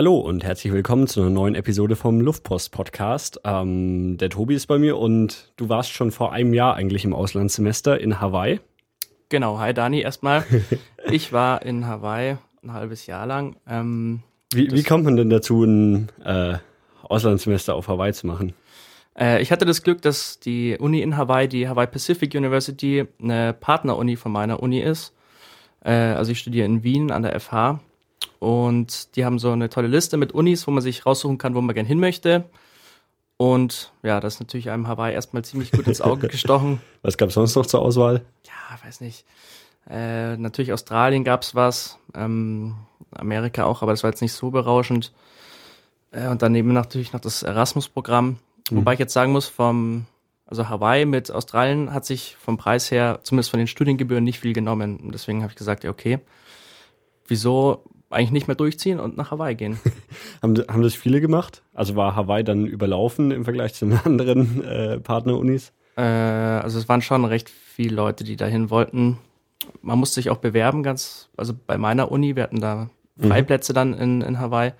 Hallo und herzlich willkommen zu einer neuen Episode vom Luftpost Podcast. Ähm, der Tobi ist bei mir und du warst schon vor einem Jahr eigentlich im Auslandssemester in Hawaii. Genau, hi Dani erstmal. ich war in Hawaii ein halbes Jahr lang. Ähm, wie, wie kommt man denn dazu, ein äh, Auslandssemester auf Hawaii zu machen? Äh, ich hatte das Glück, dass die Uni in Hawaii, die Hawaii Pacific University, eine Partneruni von meiner Uni ist. Äh, also ich studiere in Wien an der FH und die haben so eine tolle Liste mit Unis, wo man sich raussuchen kann, wo man gern hin möchte. Und ja, das ist natürlich einem Hawaii erstmal ziemlich gut ins Auge gestochen. Was gab es sonst noch zur Auswahl? Ja, weiß nicht. Äh, natürlich Australien gab es was, ähm, Amerika auch, aber das war jetzt nicht so berauschend. Äh, und daneben natürlich noch das Erasmus-Programm. Mhm. Wobei ich jetzt sagen muss, vom, also Hawaii mit Australien hat sich vom Preis her, zumindest von den Studiengebühren, nicht viel genommen. Und deswegen habe ich gesagt, ja, okay, wieso eigentlich nicht mehr durchziehen und nach Hawaii gehen. haben, haben das viele gemacht? Also war Hawaii dann überlaufen im Vergleich zu den anderen äh, Partnerunis? Äh, also es waren schon recht viele Leute, die dahin wollten. Man musste sich auch bewerben, ganz, also bei meiner Uni, wir hatten da. Freiplätze mhm. dann in, in Hawaii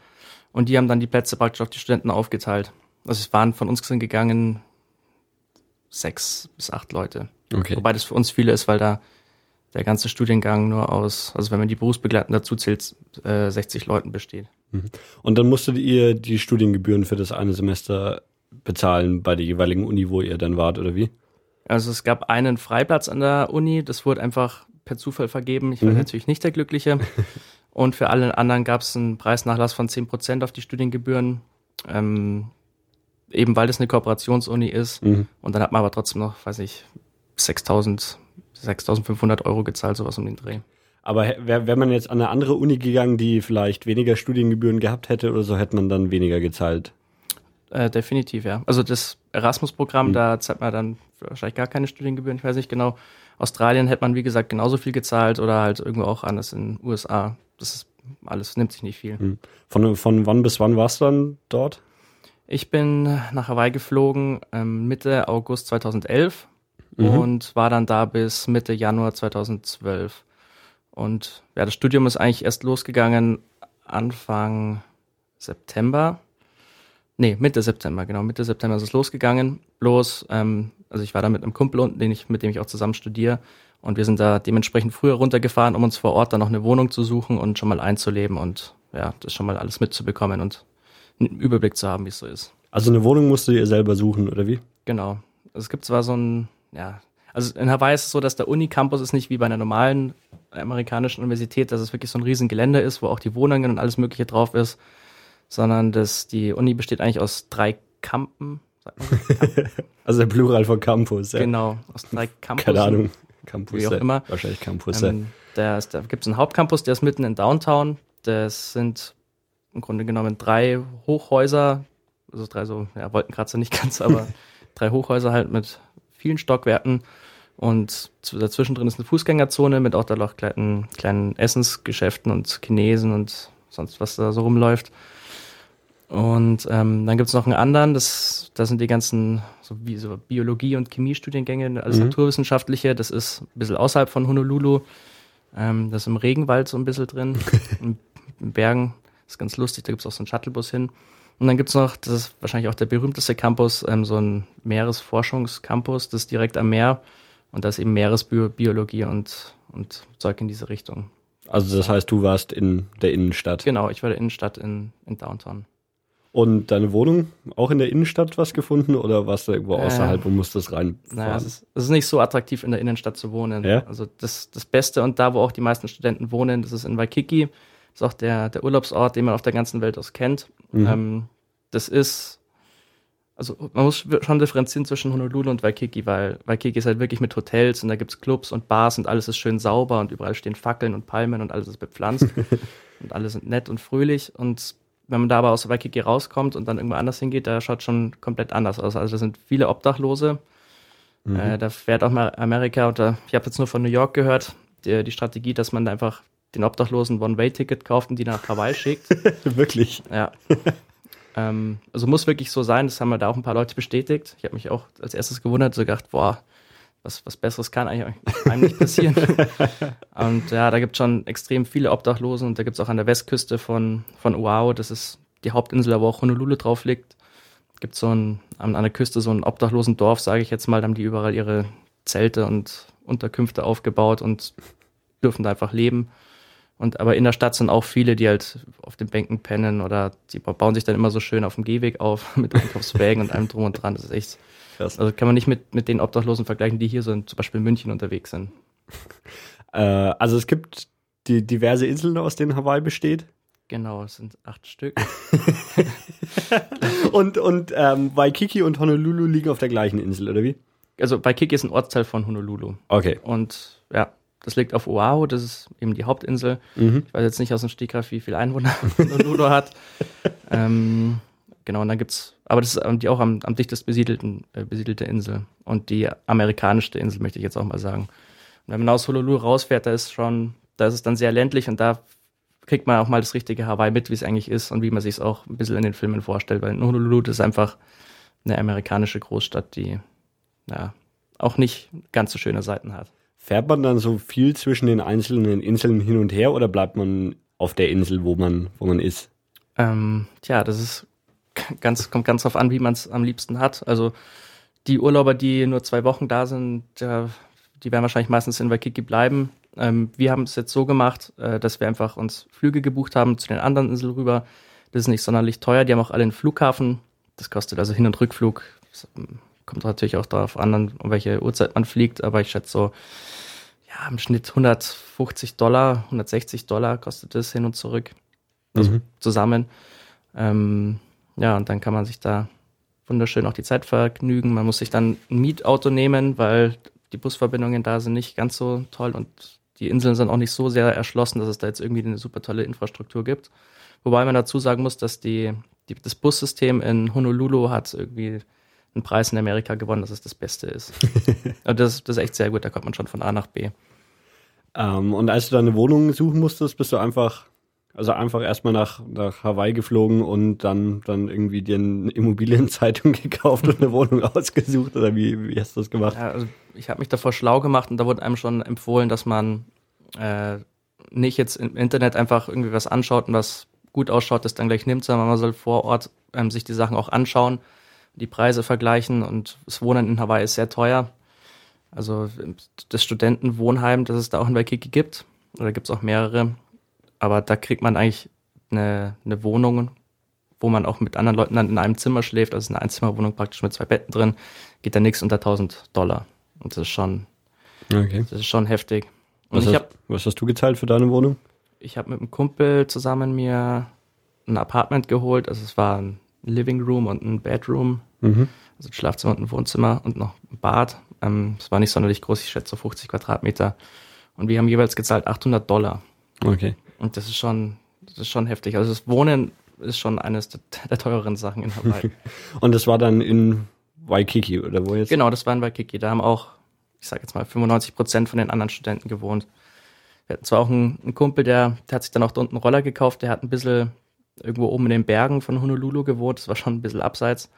und die haben dann die Plätze praktisch auf die Studenten aufgeteilt. Also es waren von uns gegangen sechs bis acht Leute. Okay. Wobei das für uns viele ist, weil da der ganze Studiengang nur aus, also wenn man die Berufsbegleitenden dazu zählt, äh, 60 Leuten besteht. Mhm. Und dann musstet ihr die Studiengebühren für das eine Semester bezahlen bei der jeweiligen Uni, wo ihr dann wart, oder wie? Also es gab einen Freiplatz an der Uni, das wurde einfach per Zufall vergeben. Ich war mhm. natürlich nicht der Glückliche. Und für alle anderen gab es einen Preisnachlass von 10% auf die Studiengebühren. Ähm, eben weil das eine Kooperationsuni ist. Mhm. Und dann hat man aber trotzdem noch, weiß ich, 6000 6.500 Euro gezahlt, sowas um den Dreh. Aber wäre wär man jetzt an eine andere Uni gegangen, die vielleicht weniger Studiengebühren gehabt hätte oder so, hätte man dann weniger gezahlt? Äh, definitiv, ja. Also das Erasmus-Programm, mhm. da zahlt man dann wahrscheinlich gar keine Studiengebühren, ich weiß nicht genau. Australien hätte man, wie gesagt, genauso viel gezahlt oder halt irgendwo auch anders in den USA. Das ist alles, nimmt sich nicht viel. Mhm. Von, von wann bis wann warst du dann dort? Ich bin nach Hawaii geflogen ähm, Mitte August 2011 mhm. und war dann da bis Mitte Januar 2012. Und ja, das Studium ist eigentlich erst losgegangen Anfang September. Nee, Mitte September, genau, Mitte September ist es losgegangen. Bloß, ähm, also ich war da mit einem Kumpel unten, den ich, mit dem ich auch zusammen studiere. Und wir sind da dementsprechend früher runtergefahren, um uns vor Ort dann noch eine Wohnung zu suchen und schon mal einzuleben und ja, das schon mal alles mitzubekommen und einen Überblick zu haben, wie es so ist. Also eine Wohnung musst du dir selber suchen, oder wie? Genau. Also es gibt zwar so ein ja, also in Hawaii ist es so, dass der Uni-Campus ist nicht wie bei einer normalen amerikanischen Universität, dass es wirklich so ein riesen Gelände ist, wo auch die Wohnungen und alles Mögliche drauf ist, sondern dass die Uni besteht eigentlich aus drei Campen. also der Plural von Campus, ja. Genau, aus drei Campus. Keine Ahnung, Campus. Wie auch immer. Wahrscheinlich Campus. Ähm, da da gibt es einen Hauptcampus, der ist mitten in Downtown. Das sind im Grunde genommen drei Hochhäuser, also drei so, ja, Wolkenkratzer nicht ganz, aber drei Hochhäuser halt mit vielen Stockwerken. Und dazwischen drin ist eine Fußgängerzone mit auch da noch kleinen, kleinen Essensgeschäften und Chinesen und sonst was da so rumläuft. Und ähm, dann gibt es noch einen anderen, das, das sind die ganzen so wie so Biologie- und Chemiestudiengänge, alles mhm. naturwissenschaftliche. Das ist ein bisschen außerhalb von Honolulu. Ähm, das ist im Regenwald so ein bisschen drin, in, in Bergen. Das ist ganz lustig, da gibt es auch so einen Shuttlebus hin. Und dann gibt's noch, das ist wahrscheinlich auch der berühmteste Campus, ähm, so ein Meeresforschungscampus, das ist direkt am Meer. Und da ist eben Meeresbiologie und, und Zeug in diese Richtung. Also das heißt, du warst in der Innenstadt? Genau, ich war in der Innenstadt in, in Downtown. Und deine Wohnung auch in der Innenstadt was gefunden oder warst du irgendwo äh, außerhalb äh, und musstest reinfahren? Naja, es ist, es ist nicht so attraktiv, in der Innenstadt zu wohnen. Ja? Also das, das Beste und da, wo auch die meisten Studenten wohnen, das ist in Waikiki. Das ist auch der, der Urlaubsort, den man auf der ganzen Welt aus kennt. Mhm. Ähm, das ist, also man muss schon differenzieren zwischen Honolulu und Waikiki, weil Waikiki ist halt wirklich mit Hotels und da gibt es Clubs und Bars und alles ist schön sauber und überall stehen Fackeln und Palmen und alles ist bepflanzt und alle sind nett und fröhlich und wenn man da aber aus Waikiki rauskommt und dann irgendwo anders hingeht, da schaut schon komplett anders aus. Also da sind viele Obdachlose. Mhm. Äh, da fährt auch mal Amerika oder ich habe jetzt nur von New York gehört, die, die Strategie, dass man da einfach den Obdachlosen One-Way-Ticket kauft und die nach Hawaii schickt. Wirklich? Ja. ähm, also muss wirklich so sein, das haben wir da auch ein paar Leute bestätigt. Ich habe mich auch als erstes gewundert, so gedacht, boah, was, was Besseres kann eigentlich einem nicht passieren. und ja, da gibt es schon extrem viele Obdachlosen und da gibt es auch an der Westküste von, von Oahu, das ist die Hauptinsel, wo auch Honolulu drauf liegt, gibt so ein, an, an der Küste so ein obdachlosen Dorf, sage ich jetzt mal, da haben die überall ihre Zelte und Unterkünfte aufgebaut und dürfen da einfach leben. Und aber in der Stadt sind auch viele, die halt auf den Bänken pennen oder die bauen sich dann immer so schön auf dem Gehweg auf mit Einkaufswägen und allem drum und dran. Das ist echt. Krass. Also kann man nicht mit, mit den Obdachlosen vergleichen, die hier so in, zum Beispiel in München unterwegs sind. Äh, also es gibt die diverse Inseln, aus denen Hawaii besteht. Genau, es sind acht Stück. und und ähm, Waikiki und Honolulu liegen auf der gleichen Insel, oder wie? Also Waikiki ist ein Ortsteil von Honolulu. Okay. Und ja, das liegt auf Oahu, das ist eben die Hauptinsel. Mhm. Ich weiß jetzt nicht aus dem Stegreif, wie viele Einwohner Honolulu hat. Ähm, genau, und dann gibt's, aber das ist die auch am, am dichtest besiedelten, äh, besiedelte Insel und die amerikanischste Insel, möchte ich jetzt auch mal sagen. Und wenn man aus Honolulu rausfährt, da ist schon, da ist es dann sehr ländlich und da kriegt man auch mal das richtige Hawaii mit, wie es eigentlich ist und wie man sich es auch ein bisschen in den Filmen vorstellt, weil Honolulu das ist einfach eine amerikanische Großstadt, die ja auch nicht ganz so schöne Seiten hat. Fährt man dann so viel zwischen den einzelnen Inseln hin und her oder bleibt man auf der Insel, wo man, wo man ist? Ähm, tja, das ist ganz, kommt ganz drauf an, wie man es am liebsten hat. Also die Urlauber, die nur zwei Wochen da sind, der, die werden wahrscheinlich meistens in Waikiki bleiben. Ähm, wir haben es jetzt so gemacht, äh, dass wir einfach uns Flüge gebucht haben zu den anderen Inseln rüber. Das ist nicht sonderlich teuer. Die haben auch alle einen Flughafen. Das kostet also Hin- und Rückflug. Kommt natürlich auch darauf an, um welche Uhrzeit man fliegt. Aber ich schätze so ja, im Schnitt 150 Dollar, 160 Dollar kostet es hin und zurück. Also mhm. zusammen. Ähm, ja, und dann kann man sich da wunderschön auch die Zeit vergnügen. Man muss sich dann ein Mietauto nehmen, weil die Busverbindungen da sind nicht ganz so toll und die Inseln sind auch nicht so sehr erschlossen, dass es da jetzt irgendwie eine super tolle Infrastruktur gibt. Wobei man dazu sagen muss, dass die, die das Bussystem in Honolulu hat irgendwie einen Preis in Amerika gewonnen, dass es das Beste ist. Und das, das ist echt sehr gut, da kommt man schon von A nach B. Ähm, und als du deine Wohnung suchen musstest, bist du einfach, also einfach erstmal nach, nach Hawaii geflogen und dann, dann irgendwie dir eine Immobilienzeitung gekauft und eine Wohnung ausgesucht oder wie, wie hast du das gemacht? Ja, also ich habe mich davor schlau gemacht und da wurde einem schon empfohlen, dass man äh, nicht jetzt im Internet einfach irgendwie was anschaut und was gut ausschaut, das dann gleich nimmt, sondern man soll vor Ort ähm, sich die Sachen auch anschauen die Preise vergleichen und das Wohnen in Hawaii ist sehr teuer. Also das Studentenwohnheim, das es da auch in Waikiki gibt, oder gibt es auch mehrere, aber da kriegt man eigentlich eine, eine Wohnung, wo man auch mit anderen Leuten dann in einem Zimmer schläft, also eine Einzimmerwohnung praktisch mit zwei Betten drin, geht da nichts unter 1000 Dollar. Und das ist schon, okay. das ist schon heftig. Was hast, hab, was hast du gezahlt für deine Wohnung? Ich habe mit einem Kumpel zusammen mir ein Apartment geholt, also es war ein Living Room und ein Bedroom. Mhm. Also ein Schlafzimmer und ein Wohnzimmer und noch ein Bad. Ähm, es war nicht sonderlich groß, ich schätze so 50 Quadratmeter. Und wir haben jeweils gezahlt 800 Dollar. Okay. Und das ist schon, das ist schon heftig. Also das Wohnen ist schon eines der, der teureren Sachen in Hawaii. und das war dann in Waikiki oder wo jetzt? Genau, das war in Waikiki. Da haben auch, ich sage jetzt mal, 95 Prozent von den anderen Studenten gewohnt. Wir hatten zwar auch einen, einen Kumpel, der, der hat sich dann auch da unten einen Roller gekauft, der hat ein bisschen irgendwo oben in den Bergen von Honolulu gewohnt. Das war schon ein bisschen abseits.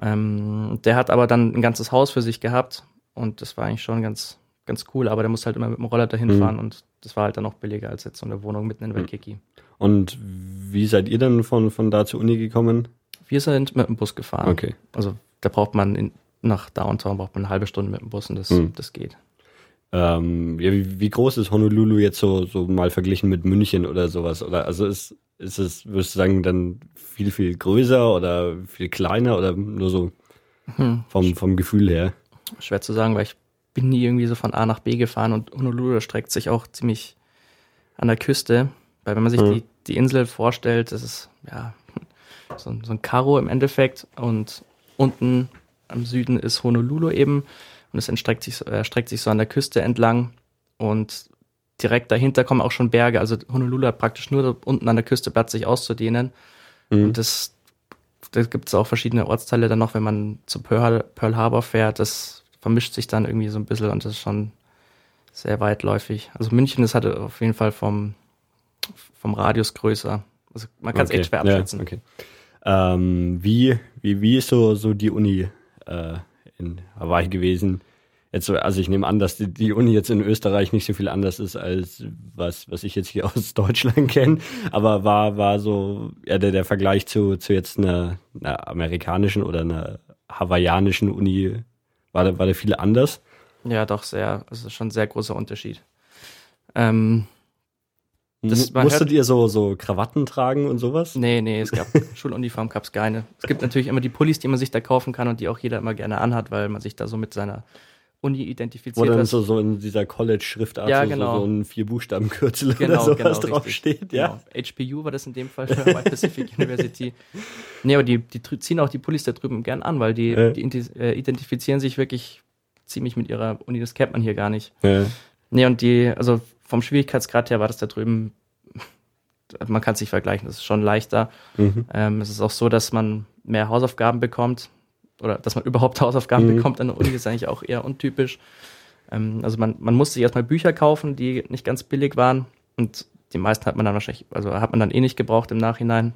Ähm, der hat aber dann ein ganzes Haus für sich gehabt und das war eigentlich schon ganz, ganz cool. Aber der muss halt immer mit dem Roller dahin mhm. fahren und das war halt dann noch billiger als jetzt so eine Wohnung mitten in mhm. Waikiki. Und wie seid ihr dann von, von da zur Uni gekommen? Wir sind mit dem Bus gefahren. Okay. Also da braucht man in, nach Downtown braucht man eine halbe Stunde mit dem Bus und das, mhm. das geht. Ähm, ja, wie, wie, groß ist Honolulu jetzt so, so mal verglichen mit München oder sowas? Oder also ist, ist es, würdest du sagen, dann viel, viel größer oder viel kleiner oder nur so hm. vom, vom Gefühl her? Schwer zu sagen, weil ich bin nie irgendwie so von A nach B gefahren und Honolulu streckt sich auch ziemlich an der Küste. Weil wenn man sich hm. die, die Insel vorstellt, das ist ja so, so ein Karo im Endeffekt und unten am Süden ist Honolulu eben und es entstreckt sich, äh, streckt sich so an der Küste entlang und direkt dahinter kommen auch schon Berge. Also Honolulu hat praktisch nur unten an der Küste Platz, sich auszudehnen. Mhm. Und das, da gibt es auch verschiedene Ortsteile dann noch, wenn man zu Pearl, Pearl Harbor fährt. Das vermischt sich dann irgendwie so ein bisschen und das ist schon sehr weitläufig. Also München ist halt auf jeden Fall vom, vom Radius größer. Also man kann es okay. echt schwer abschätzen. Ja, okay. Ähm, wie, wie, wie ist so, so die Uni äh, in Hawaii gewesen? Jetzt, also ich nehme an, dass die, die Uni jetzt in Österreich nicht so viel anders ist als was, was ich jetzt hier aus Deutschland kenne. Aber war, war so ja, der, der Vergleich zu, zu jetzt einer, einer amerikanischen oder einer hawaiianischen Uni, war da, war da viel anders? Ja, doch sehr. Also schon ein sehr großer Unterschied. Ähm, das, Musstet hört, ihr so, so Krawatten tragen und sowas? Nee, nee, es gab Schuluniform gab es keine. Es gibt natürlich immer die Pullis, die man sich da kaufen kann und die auch jeder immer gerne anhat, weil man sich da so mit seiner Uni identifiziert. Dann so, so in dieser College-Schriftart ja, so, genau. so, ein Vier-Buchstaben-Kürzel genau, oder sowas genau, draufsteht. Ja? Genau. HPU war das in dem Fall White Pacific University. Nee, aber die, die ziehen auch die Pullis da drüben gern an, weil die, äh. die äh, identifizieren sich wirklich ziemlich mit ihrer Uni. Das kennt man hier gar nicht. Äh. Nee, und die, also vom Schwierigkeitsgrad her war das da drüben, man kann es nicht vergleichen, das ist schon leichter. Mhm. Ähm, es ist auch so, dass man mehr Hausaufgaben bekommt oder dass man überhaupt Hausaufgaben mhm. bekommt an der Uni, ist eigentlich auch eher untypisch. Ähm, also man, man musste sich erstmal Bücher kaufen, die nicht ganz billig waren und die meisten hat man dann wahrscheinlich, also hat man dann eh nicht gebraucht im Nachhinein.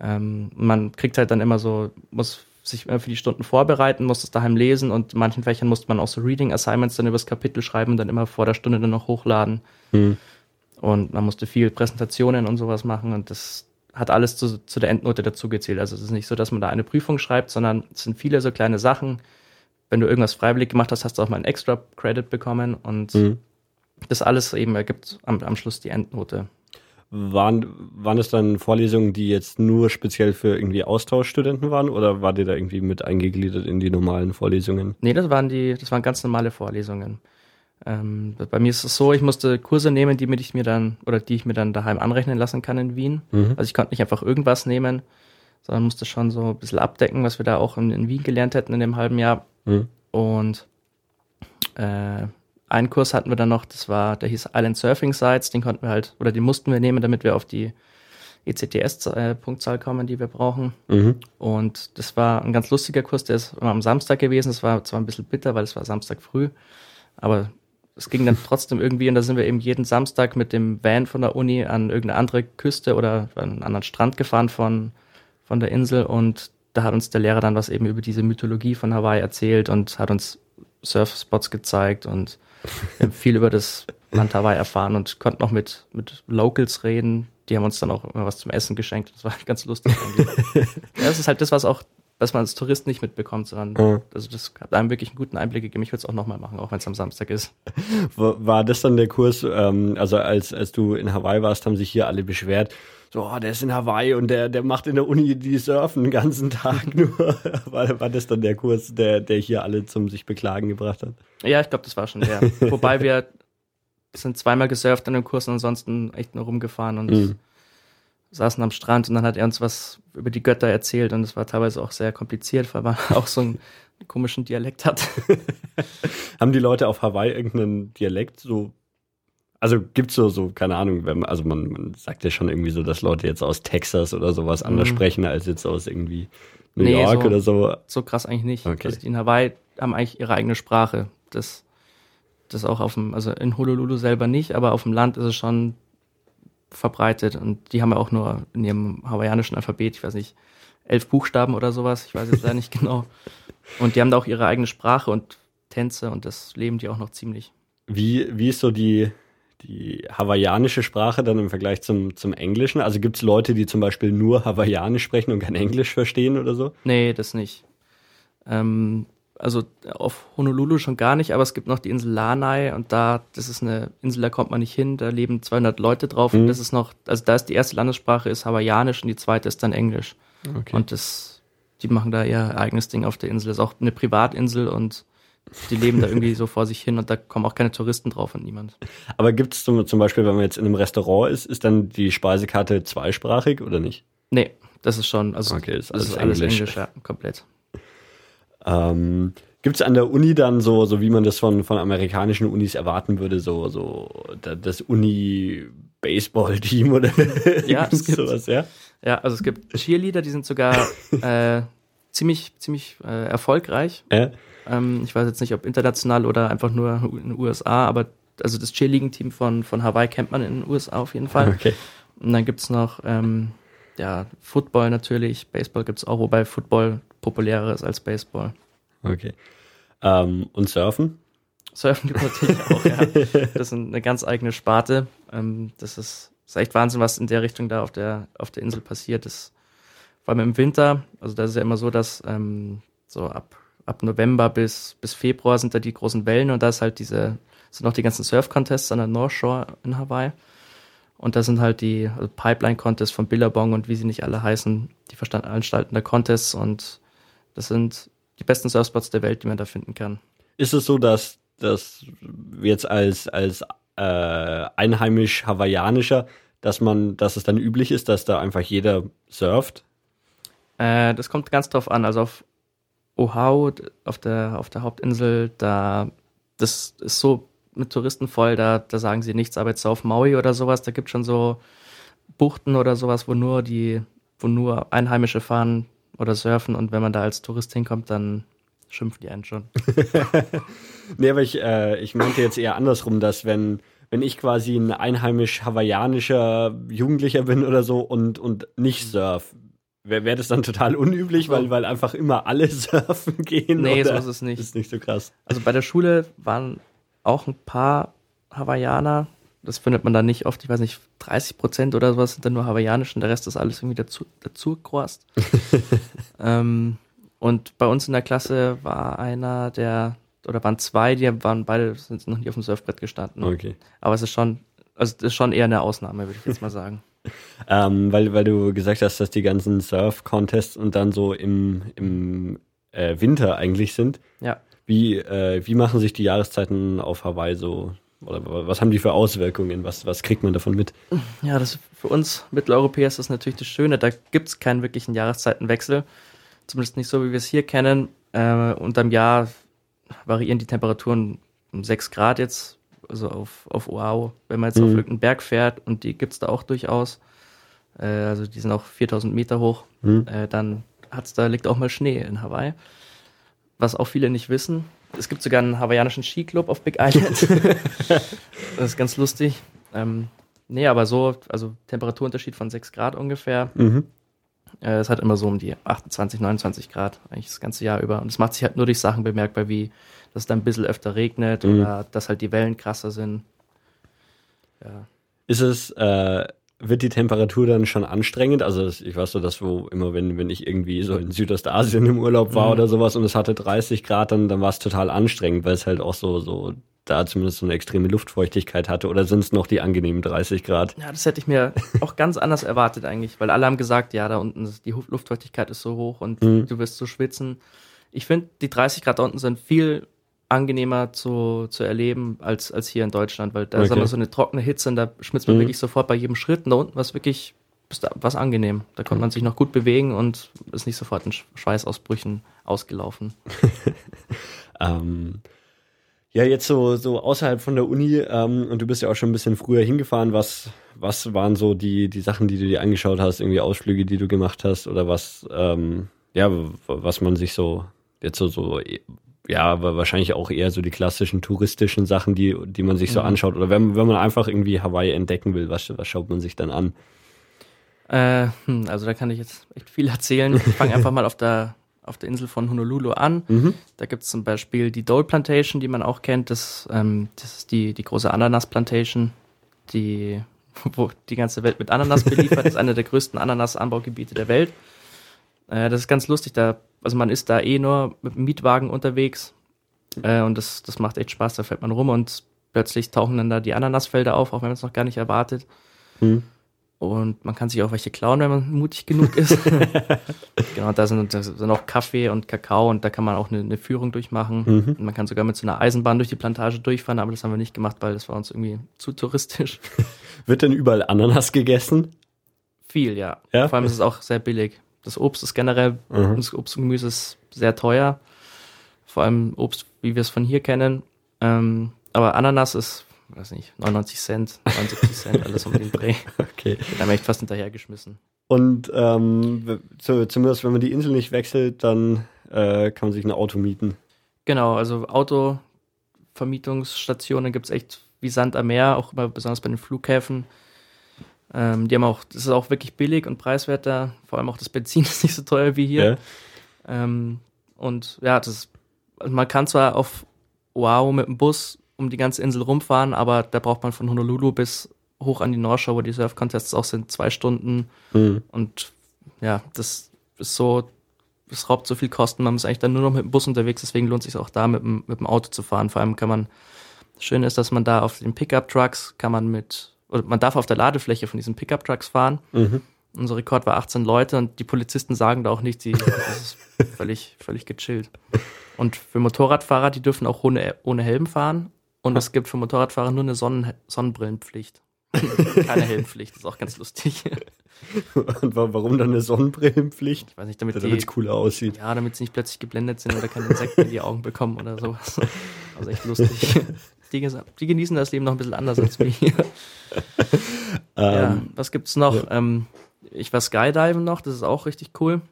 Ähm, man kriegt halt dann immer so, muss sich immer für die Stunden vorbereiten, muss es daheim lesen und in manchen Fächern musste man auch so Reading Assignments dann übers Kapitel schreiben und dann immer vor der Stunde dann noch hochladen. Mhm. Und man musste viel Präsentationen und sowas machen und das hat alles zu, zu der Endnote dazugezählt. Also es ist nicht so, dass man da eine Prüfung schreibt, sondern es sind viele so kleine Sachen. Wenn du irgendwas freiwillig gemacht hast, hast du auch mal einen extra Credit bekommen und mhm. das alles eben ergibt am, am Schluss die Endnote. Waren, waren es dann Vorlesungen, die jetzt nur speziell für irgendwie Austauschstudenten waren oder war dir da irgendwie mit eingegliedert in die normalen Vorlesungen? Nee, das waren die, das waren ganz normale Vorlesungen. Ähm, bei mir ist es so, ich musste Kurse nehmen, die ich mir dann oder die ich mir dann daheim anrechnen lassen kann in Wien. Mhm. Also ich konnte nicht einfach irgendwas nehmen, sondern musste schon so ein bisschen abdecken, was wir da auch in, in Wien gelernt hätten in dem halben Jahr. Mhm. Und äh, einen Kurs hatten wir dann noch, das war, der hieß Island Surfing Sites, den konnten wir halt, oder den mussten wir nehmen, damit wir auf die ECTS-Punktzahl kommen, die wir brauchen. Mhm. Und das war ein ganz lustiger Kurs, der ist immer am Samstag gewesen. Es war zwar ein bisschen bitter, weil es war Samstag früh, aber es ging dann trotzdem irgendwie und da sind wir eben jeden Samstag mit dem Van von der Uni an irgendeine andere Küste oder an einen anderen Strand gefahren von, von der Insel und da hat uns der Lehrer dann was eben über diese Mythologie von Hawaii erzählt und hat uns Surfspots gezeigt und viel über das Land Hawaii erfahren und konnten auch mit, mit Locals reden. Die haben uns dann auch immer was zum Essen geschenkt. Das war ganz lustig ja, das ist halt das, was auch was man als Tourist nicht mitbekommt, sondern mhm. also das hat einem wirklich einen guten Einblick gegeben. Ich würde es auch nochmal machen, auch wenn es am Samstag ist. War das dann der Kurs, ähm, also als, als du in Hawaii warst, haben sich hier alle beschwert, so, oh, der ist in Hawaii und der, der macht in der Uni die Surfen den ganzen Tag nur. war, war das dann der Kurs, der, der hier alle zum sich beklagen gebracht hat? Ja, ich glaube, das war schon der. Wobei wir sind zweimal gesurft an dem Kurs und ansonsten echt nur rumgefahren und mhm saßen am Strand und dann hat er uns was über die Götter erzählt und es war teilweise auch sehr kompliziert, weil man auch so einen komischen Dialekt hat. Haben die Leute auf Hawaii irgendeinen Dialekt so? Also gibt's so, so, keine Ahnung, wenn, also man, man sagt ja schon irgendwie so, dass Leute jetzt aus Texas oder sowas anders mhm. sprechen als jetzt aus irgendwie New nee, York so, oder so. So krass eigentlich nicht. Okay. Also die in Hawaii haben eigentlich ihre eigene Sprache. Das, das auch auf dem, also in Honolulu selber nicht, aber auf dem Land ist es schon verbreitet und die haben ja auch nur in ihrem hawaiianischen Alphabet, ich weiß nicht, elf Buchstaben oder sowas, ich weiß jetzt leider nicht genau. Und die haben da auch ihre eigene Sprache und Tänze und das leben die auch noch ziemlich. Wie, wie ist so die, die hawaiianische Sprache dann im Vergleich zum, zum Englischen? Also gibt es Leute, die zum Beispiel nur Hawaiianisch sprechen und kein Englisch verstehen oder so? Nee, das nicht. Ähm, also auf Honolulu schon gar nicht, aber es gibt noch die Insel Lanai und da, das ist eine Insel, da kommt man nicht hin, da leben 200 Leute drauf mhm. und das ist noch, also da ist die erste Landessprache ist Hawaiianisch und die zweite ist dann Englisch. Okay. Und das, die machen da ihr eigenes Ding auf der Insel. Das ist auch eine Privatinsel und die leben da irgendwie so vor sich hin und da kommen auch keine Touristen drauf und niemand. Aber gibt es zum, zum Beispiel, wenn man jetzt in einem Restaurant ist, ist dann die Speisekarte zweisprachig oder nicht? Nee, das ist schon, also okay, ist alles, das ist alles Englisch, Englisch ja, komplett. Ähm, Gibt es an der Uni dann so, so wie man das von, von amerikanischen Unis erwarten würde, so, so das Uni-Baseball-Team oder ja, es gibt, sowas, ja? Ja, also es gibt Cheerleader, die sind sogar äh, ziemlich, ziemlich äh, erfolgreich. Ja? Ähm, ich weiß jetzt nicht, ob international oder einfach nur in den USA, aber also das Cheerleading-Team von, von Hawaii kennt man in den USA auf jeden Fall. Okay. Und dann gibt es noch ähm, ja, Football natürlich, Baseball gibt es auch, wobei Football populärer ist als Baseball. Okay. Ähm, und Surfen? Surfen gibt natürlich auch, ja. Das ist eine ganz eigene Sparte. Ähm, das ist, ist echt Wahnsinn, was in der Richtung da auf der, auf der Insel passiert ist. Vor allem im Winter, also da ist ja immer so, dass ähm, so ab, ab November bis, bis Februar sind da die großen Wellen und da ist halt diese, sind noch die ganzen Surf-Contests an der North Shore in Hawaii. Und da sind halt die also Pipeline-Contests von Billabong und wie sie nicht alle heißen, die Veranstalten der Contests und das sind die besten Surfspots der Welt, die man da finden kann. Ist es so, dass das jetzt als, als äh, einheimisch hawaiianischer, dass man, dass es dann üblich ist, dass da einfach jeder surft? Äh, das kommt ganz drauf an. Also auf Oahu, auf der, auf der Hauptinsel, da das ist so mit Touristen voll, da, da sagen sie nichts, aber jetzt auf Maui oder sowas, da gibt es schon so Buchten oder sowas, wo nur die, wo nur Einheimische fahren oder surfen und wenn man da als Tourist hinkommt, dann schimpfen die einen schon. nee, aber ich, äh, ich meinte jetzt eher andersrum, dass wenn, wenn ich quasi ein einheimisch hawaiianischer Jugendlicher bin oder so und, und nicht surf, wäre wär das dann total unüblich, weil, weil einfach immer alle surfen gehen? Nee, so ist es nicht. Ist nicht so krass. Also bei der Schule waren auch ein paar Hawaiianer. Das findet man da nicht oft. Ich weiß nicht, 30 Prozent oder sowas sind dann nur hawaiianisch und der Rest ist alles irgendwie dazu, dazu ähm, und bei uns in der Klasse war einer, der, oder waren zwei, die waren beide, sind noch nie auf dem Surfbrett gestanden. Okay. Aber es ist schon, also das ist schon eher eine Ausnahme, würde ich jetzt mal sagen. ähm, weil, weil du gesagt hast, dass die ganzen Surf-Contests und dann so im, im äh, Winter eigentlich sind. Ja. Wie, äh, wie machen sich die Jahreszeiten auf Hawaii so? Oder was haben die für Auswirkungen? Was, was kriegt man davon mit? Ja, das für uns Mitteleuropäer ist das natürlich das Schöne. Da gibt es keinen wirklichen Jahreszeitenwechsel. Zumindest nicht so, wie wir es hier kennen. Äh, unterm Jahr variieren die Temperaturen um 6 Grad jetzt, also auf, auf Oahu. Wenn man jetzt mhm. auf irgendeinen Berg fährt, und die gibt es da auch durchaus, äh, also die sind auch 4000 Meter hoch, mhm. äh, dann hat's da, liegt auch mal Schnee in Hawaii was auch viele nicht wissen. Es gibt sogar einen hawaiianischen Skiclub auf Big Island. das ist ganz lustig. Ähm, nee, aber so, also Temperaturunterschied von 6 Grad ungefähr. Mhm. Äh, es hat immer so um die 28, 29 Grad, eigentlich das ganze Jahr über. Und es macht sich halt nur durch Sachen bemerkbar, wie dass es dann ein bisschen öfter regnet mhm. oder dass halt die Wellen krasser sind. Ja. Ist es, äh, wird die Temperatur dann schon anstrengend? Also ich weiß so, dass wo immer, wenn, wenn ich irgendwie so in Südostasien im Urlaub war mhm. oder sowas und es hatte 30 Grad, dann, dann war es total anstrengend, weil es halt auch so, so da zumindest so eine extreme Luftfeuchtigkeit hatte. Oder sind es noch die angenehmen 30 Grad? Ja, das hätte ich mir auch ganz anders erwartet eigentlich, weil alle haben gesagt, ja, da unten die Luftfeuchtigkeit ist so hoch und mhm. du wirst so schwitzen. Ich finde, die 30 Grad da unten sind viel angenehmer zu, zu erleben als, als hier in Deutschland, weil da okay. ist immer so eine trockene Hitze und da schmitzt man mhm. wirklich sofort bei jedem Schritt. Und da unten war es wirklich was angenehm. Da konnte man sich noch gut bewegen und ist nicht sofort in Schweißausbrüchen ausgelaufen. ähm, ja, jetzt so, so außerhalb von der Uni ähm, und du bist ja auch schon ein bisschen früher hingefahren. Was, was waren so die, die Sachen, die du dir angeschaut hast, irgendwie Ausflüge, die du gemacht hast oder was, ähm, ja, was man sich so jetzt so, so ja, aber wahrscheinlich auch eher so die klassischen touristischen Sachen, die, die man sich so mhm. anschaut. Oder wenn, wenn man einfach irgendwie Hawaii entdecken will, was, was schaut man sich dann an? Äh, hm, also da kann ich jetzt echt viel erzählen. Ich fange einfach mal auf der, auf der Insel von Honolulu an. Mhm. Da gibt es zum Beispiel die Dole Plantation, die man auch kennt. Das, ähm, das ist die, die große Ananas Plantation, die, wo die ganze Welt mit Ananas beliefert. das ist einer der größten Ananas-Anbaugebiete der Welt. Äh, das ist ganz lustig. Da also man ist da eh nur mit dem Mietwagen unterwegs äh, und das, das macht echt Spaß, da fährt man rum und plötzlich tauchen dann da die Ananasfelder auf, auch wenn man es noch gar nicht erwartet. Hm. Und man kann sich auch welche klauen, wenn man mutig genug ist. genau, da sind, da sind auch Kaffee und Kakao und da kann man auch eine, eine Führung durchmachen. Mhm. Und man kann sogar mit so einer Eisenbahn durch die Plantage durchfahren, aber das haben wir nicht gemacht, weil das war uns irgendwie zu touristisch. Wird denn überall Ananas gegessen? Viel, ja. ja? Vor allem ist es auch sehr billig. Das Obst ist generell, mhm. das Obst und Gemüse ist sehr teuer. Vor allem Obst, wie wir es von hier kennen. Ähm, aber Ananas ist, weiß nicht, 99 Cent, 79 Cent, alles um den Dreh. Okay. Da haben wir echt fast hinterhergeschmissen. Und ähm, zumindest wenn man die Insel nicht wechselt, dann äh, kann man sich ein Auto mieten. Genau, also Autovermietungsstationen gibt es echt wie Sand am Meer, auch immer besonders bei den Flughäfen. Ähm, die haben auch, das ist auch wirklich billig und preiswerter. Vor allem auch das Benzin ist nicht so teuer wie hier. Ja. Ähm, und ja, das, also man kann zwar auf wow mit dem Bus um die ganze Insel rumfahren, aber da braucht man von Honolulu bis hoch an die North Shore, wo die Surf-Contests auch sind, zwei Stunden. Mhm. Und ja, das ist so, es raubt so viel Kosten, man ist eigentlich dann nur noch mit dem Bus unterwegs, deswegen lohnt es sich auch da mit dem, mit dem Auto zu fahren. Vor allem kann man, das Schöne ist, dass man da auf den Pickup-Trucks kann man mit, man darf auf der Ladefläche von diesen Pickup-Trucks fahren. Mhm. Unser Rekord war 18 Leute und die Polizisten sagen da auch nichts, die, das ist völlig, völlig gechillt. Und für Motorradfahrer, die dürfen auch ohne, ohne Helm fahren. Und es gibt für Motorradfahrer nur eine Sonnen Sonnenbrillenpflicht. Keine Helmpflicht, das ist auch ganz lustig. Warum dann eine Sonnenbrillenpflicht? Ich weiß nicht, damit es cooler aussieht. Ja, damit sie nicht plötzlich geblendet sind oder keine Insekten in die Augen bekommen oder sowas. Also echt lustig. Die, die genießen das Leben noch ein bisschen anders als wir hier. ja, ähm, was gibt's noch? Ja. Ähm, ich war Skydiven noch, das ist auch richtig cool.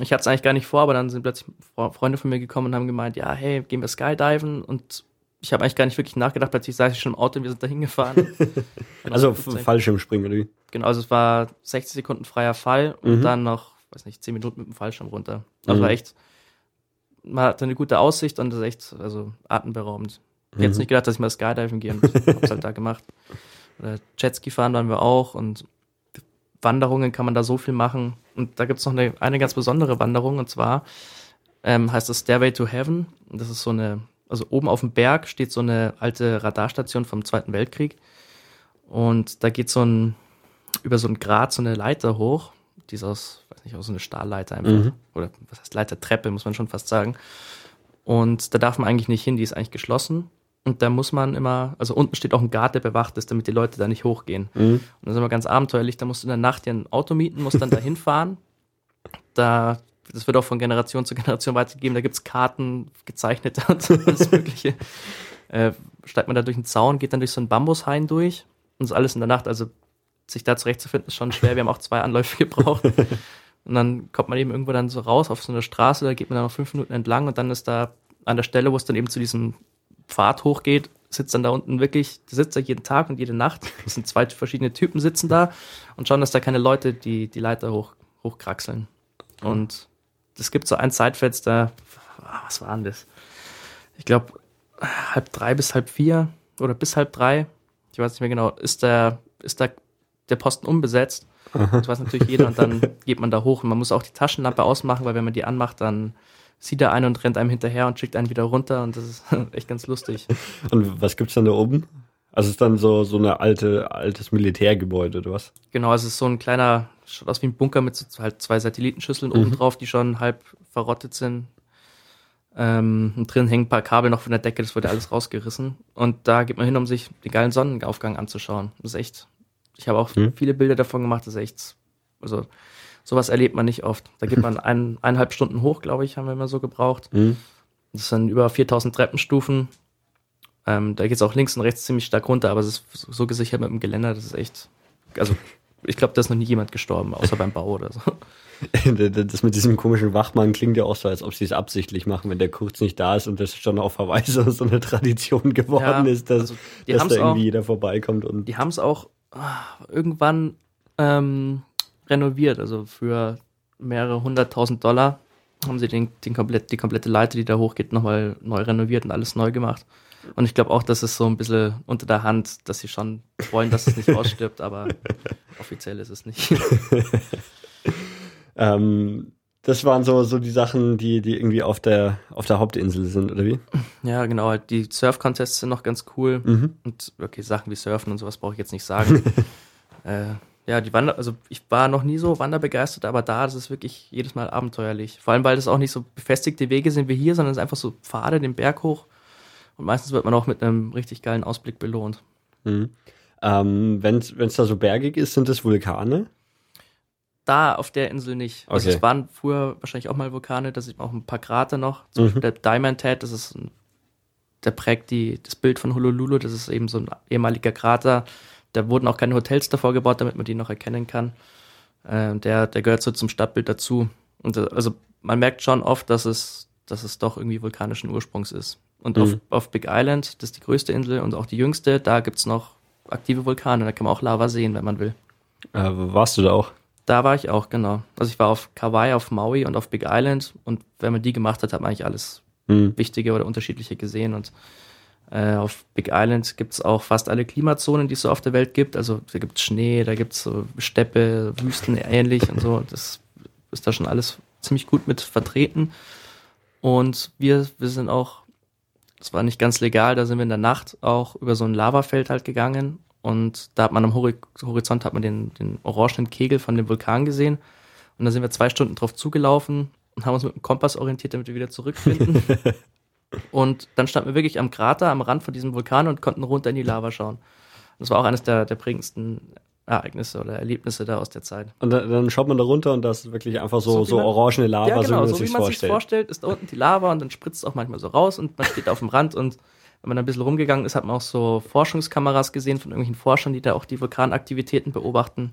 Ich hatte es eigentlich gar nicht vor, aber dann sind plötzlich Freunde von mir gekommen und haben gemeint, ja, hey, gehen wir Skydiven und ich habe eigentlich gar nicht wirklich nachgedacht, plötzlich saß ich schon im Auto und wir sind da hingefahren. also Fallschirmspringen, oder wie? Genau, also es war 60 Sekunden freier Fall und mhm. dann noch, weiß nicht, 10 Minuten mit dem Fallschirm runter. Also mhm. war echt, man hatte eine gute Aussicht und das ist echt, also atemberaubend. Ich hätte mhm. nicht gedacht, dass ich mal Skydiven gehe und hab's halt da gemacht. Oder Jetski fahren waren wir auch und Wanderungen kann man da so viel machen. Und da gibt's noch eine, eine ganz besondere Wanderung und zwar ähm, heißt das Stairway to Heaven. Das ist so eine also oben auf dem Berg steht so eine alte Radarstation vom Zweiten Weltkrieg. Und da geht so ein, über so ein Grat so eine Leiter hoch. Die ist aus, weiß nicht, aus so eine Stahlleiter einfach. Mhm. Oder was heißt Leitertreppe, muss man schon fast sagen. Und da darf man eigentlich nicht hin, die ist eigentlich geschlossen. Und da muss man immer, also unten steht auch ein Guard, der bewacht ist, damit die Leute da nicht hochgehen. Mhm. Und das ist immer ganz abenteuerlich. Da musst du in der Nacht dir ein Auto mieten, musst dann da hinfahren. Da das wird auch von Generation zu Generation weitergegeben. Da gibt's Karten, gezeichnete und alles Mögliche. Äh, steigt man da durch einen Zaun, geht dann durch so einen Bambushain durch und ist alles in der Nacht. Also sich da zurechtzufinden ist schon schwer. Wir haben auch zwei Anläufe gebraucht. Und dann kommt man eben irgendwo dann so raus auf so eine Straße, da geht man dann noch fünf Minuten entlang und dann ist da an der Stelle, wo es dann eben zu diesem Pfad hochgeht, sitzt dann da unten wirklich, der sitzt da jeden Tag und jede Nacht. Es sind zwei verschiedene Typen sitzen da und schauen, dass da keine Leute die, die Leiter hoch, hochkraxeln. Und es gibt so ein Zeitfenster, ah, was war denn das? Ich glaube, halb drei bis halb vier oder bis halb drei, ich weiß nicht mehr genau, ist der, ist der, der Posten unbesetzt. Aha. Das weiß natürlich jeder und dann geht man da hoch und man muss auch die Taschenlampe ausmachen, weil wenn man die anmacht, dann sieht er einen und rennt einem hinterher und schickt einen wieder runter und das ist echt ganz lustig. Und was gibt's dann da oben? Also es ist dann so, so eine alte, altes Militärgebäude, oder was? Genau, es ist so ein kleiner, aus wie ein Bunker mit so halt zwei Satellitenschüsseln mhm. oben drauf, die schon halb verrottet sind. Ähm, und drin hängen ein paar Kabel noch von der Decke, das wurde alles rausgerissen. Und da geht man hin, um sich den geilen Sonnenaufgang anzuschauen. Das ist echt, ich habe auch mhm. viele Bilder davon gemacht, das ist echt, also sowas erlebt man nicht oft. Da geht man ein, eineinhalb Stunden hoch, glaube ich, haben wir immer so gebraucht. Mhm. Das sind über 4000 Treppenstufen ähm, da geht es auch links und rechts ziemlich stark runter, aber es ist so gesichert mit dem Geländer, das ist echt. Also, ich glaube, da ist noch nie jemand gestorben, außer beim Bau oder so. Das mit diesem komischen Wachmann klingt ja auch so, als ob sie es absichtlich machen, wenn der kurz nicht da ist und das schon auf Hawaii so, so eine Tradition geworden ja, ist, dass, also dass da irgendwie auch, jeder vorbeikommt. Und die haben es auch ah, irgendwann ähm, renoviert, also für mehrere hunderttausend Dollar haben sie den, den komplett, die komplette Leiter, die da hochgeht, nochmal neu renoviert und alles neu gemacht. Und ich glaube auch, dass es so ein bisschen unter der Hand, dass sie schon wollen, dass es nicht ausstirbt, aber offiziell ist es nicht. ähm, das waren so, so die Sachen, die, die irgendwie auf der, auf der Hauptinsel sind, oder wie? Ja, genau. Halt die Surf-Contests sind noch ganz cool. Mhm. Und okay, Sachen wie Surfen und sowas brauche ich jetzt nicht sagen. äh, ja, die Wander, also ich war noch nie so wanderbegeistert, aber da ist es wirklich jedes Mal abenteuerlich. Vor allem, weil das auch nicht so befestigte Wege sind wie hier, sondern es ist einfach so Pfade den Berg hoch. Und meistens wird man auch mit einem richtig geilen Ausblick belohnt. Mhm. Ähm, Wenn es da so bergig ist, sind das Vulkane? Da auf der Insel nicht. Also okay. Also es waren früher wahrscheinlich auch mal Vulkane, da sieht man auch ein paar Krater noch. Zum mhm. Beispiel der Diamond Head, das ist ein, der prägt die, das Bild von Honolulu, das ist eben so ein ehemaliger Krater. Da wurden auch keine Hotels davor gebaut, damit man die noch erkennen kann. Äh, der, der gehört so zum Stadtbild dazu. Und äh, also man merkt schon oft, dass es, dass es doch irgendwie vulkanischen Ursprungs ist. Und mhm. auf, auf Big Island, das ist die größte Insel und auch die jüngste, da gibt es noch aktive Vulkane. Da kann man auch Lava sehen, wenn man will. Äh, warst du da auch? Da war ich auch, genau. Also ich war auf Kauai, auf Maui und auf Big Island und wenn man die gemacht hat, hat man eigentlich alles mhm. wichtige oder unterschiedliche gesehen. Und äh, auf Big Island gibt es auch fast alle Klimazonen, die es so auf der Welt gibt. Also da gibt es Schnee, da gibt es so Steppe, Wüsten ähnlich und so. Das ist da schon alles ziemlich gut mit vertreten. Und wir, wir sind auch, das war nicht ganz legal, da sind wir in der Nacht auch über so ein Lavafeld halt gegangen. Und da hat man am Horizont hat man den, den orangenen Kegel von dem Vulkan gesehen. Und da sind wir zwei Stunden drauf zugelaufen und haben uns mit dem Kompass orientiert, damit wir wieder zurückfinden. Und dann standen wir wirklich am Krater, am Rand von diesem Vulkan und konnten runter in die Lava schauen. Das war auch eines der, der prägendsten Ereignisse oder Erlebnisse da aus der Zeit. Und dann, dann schaut man da runter und das ist wirklich einfach so, so, so orangene Lava, ja, genau, so wie man, so, wie man sich vorstellt. Ist da unten die Lava und dann spritzt es auch manchmal so raus und man steht auf dem Rand und wenn man ein bisschen rumgegangen ist, hat man auch so Forschungskameras gesehen von irgendwelchen Forschern, die da auch die Vulkanaktivitäten beobachten.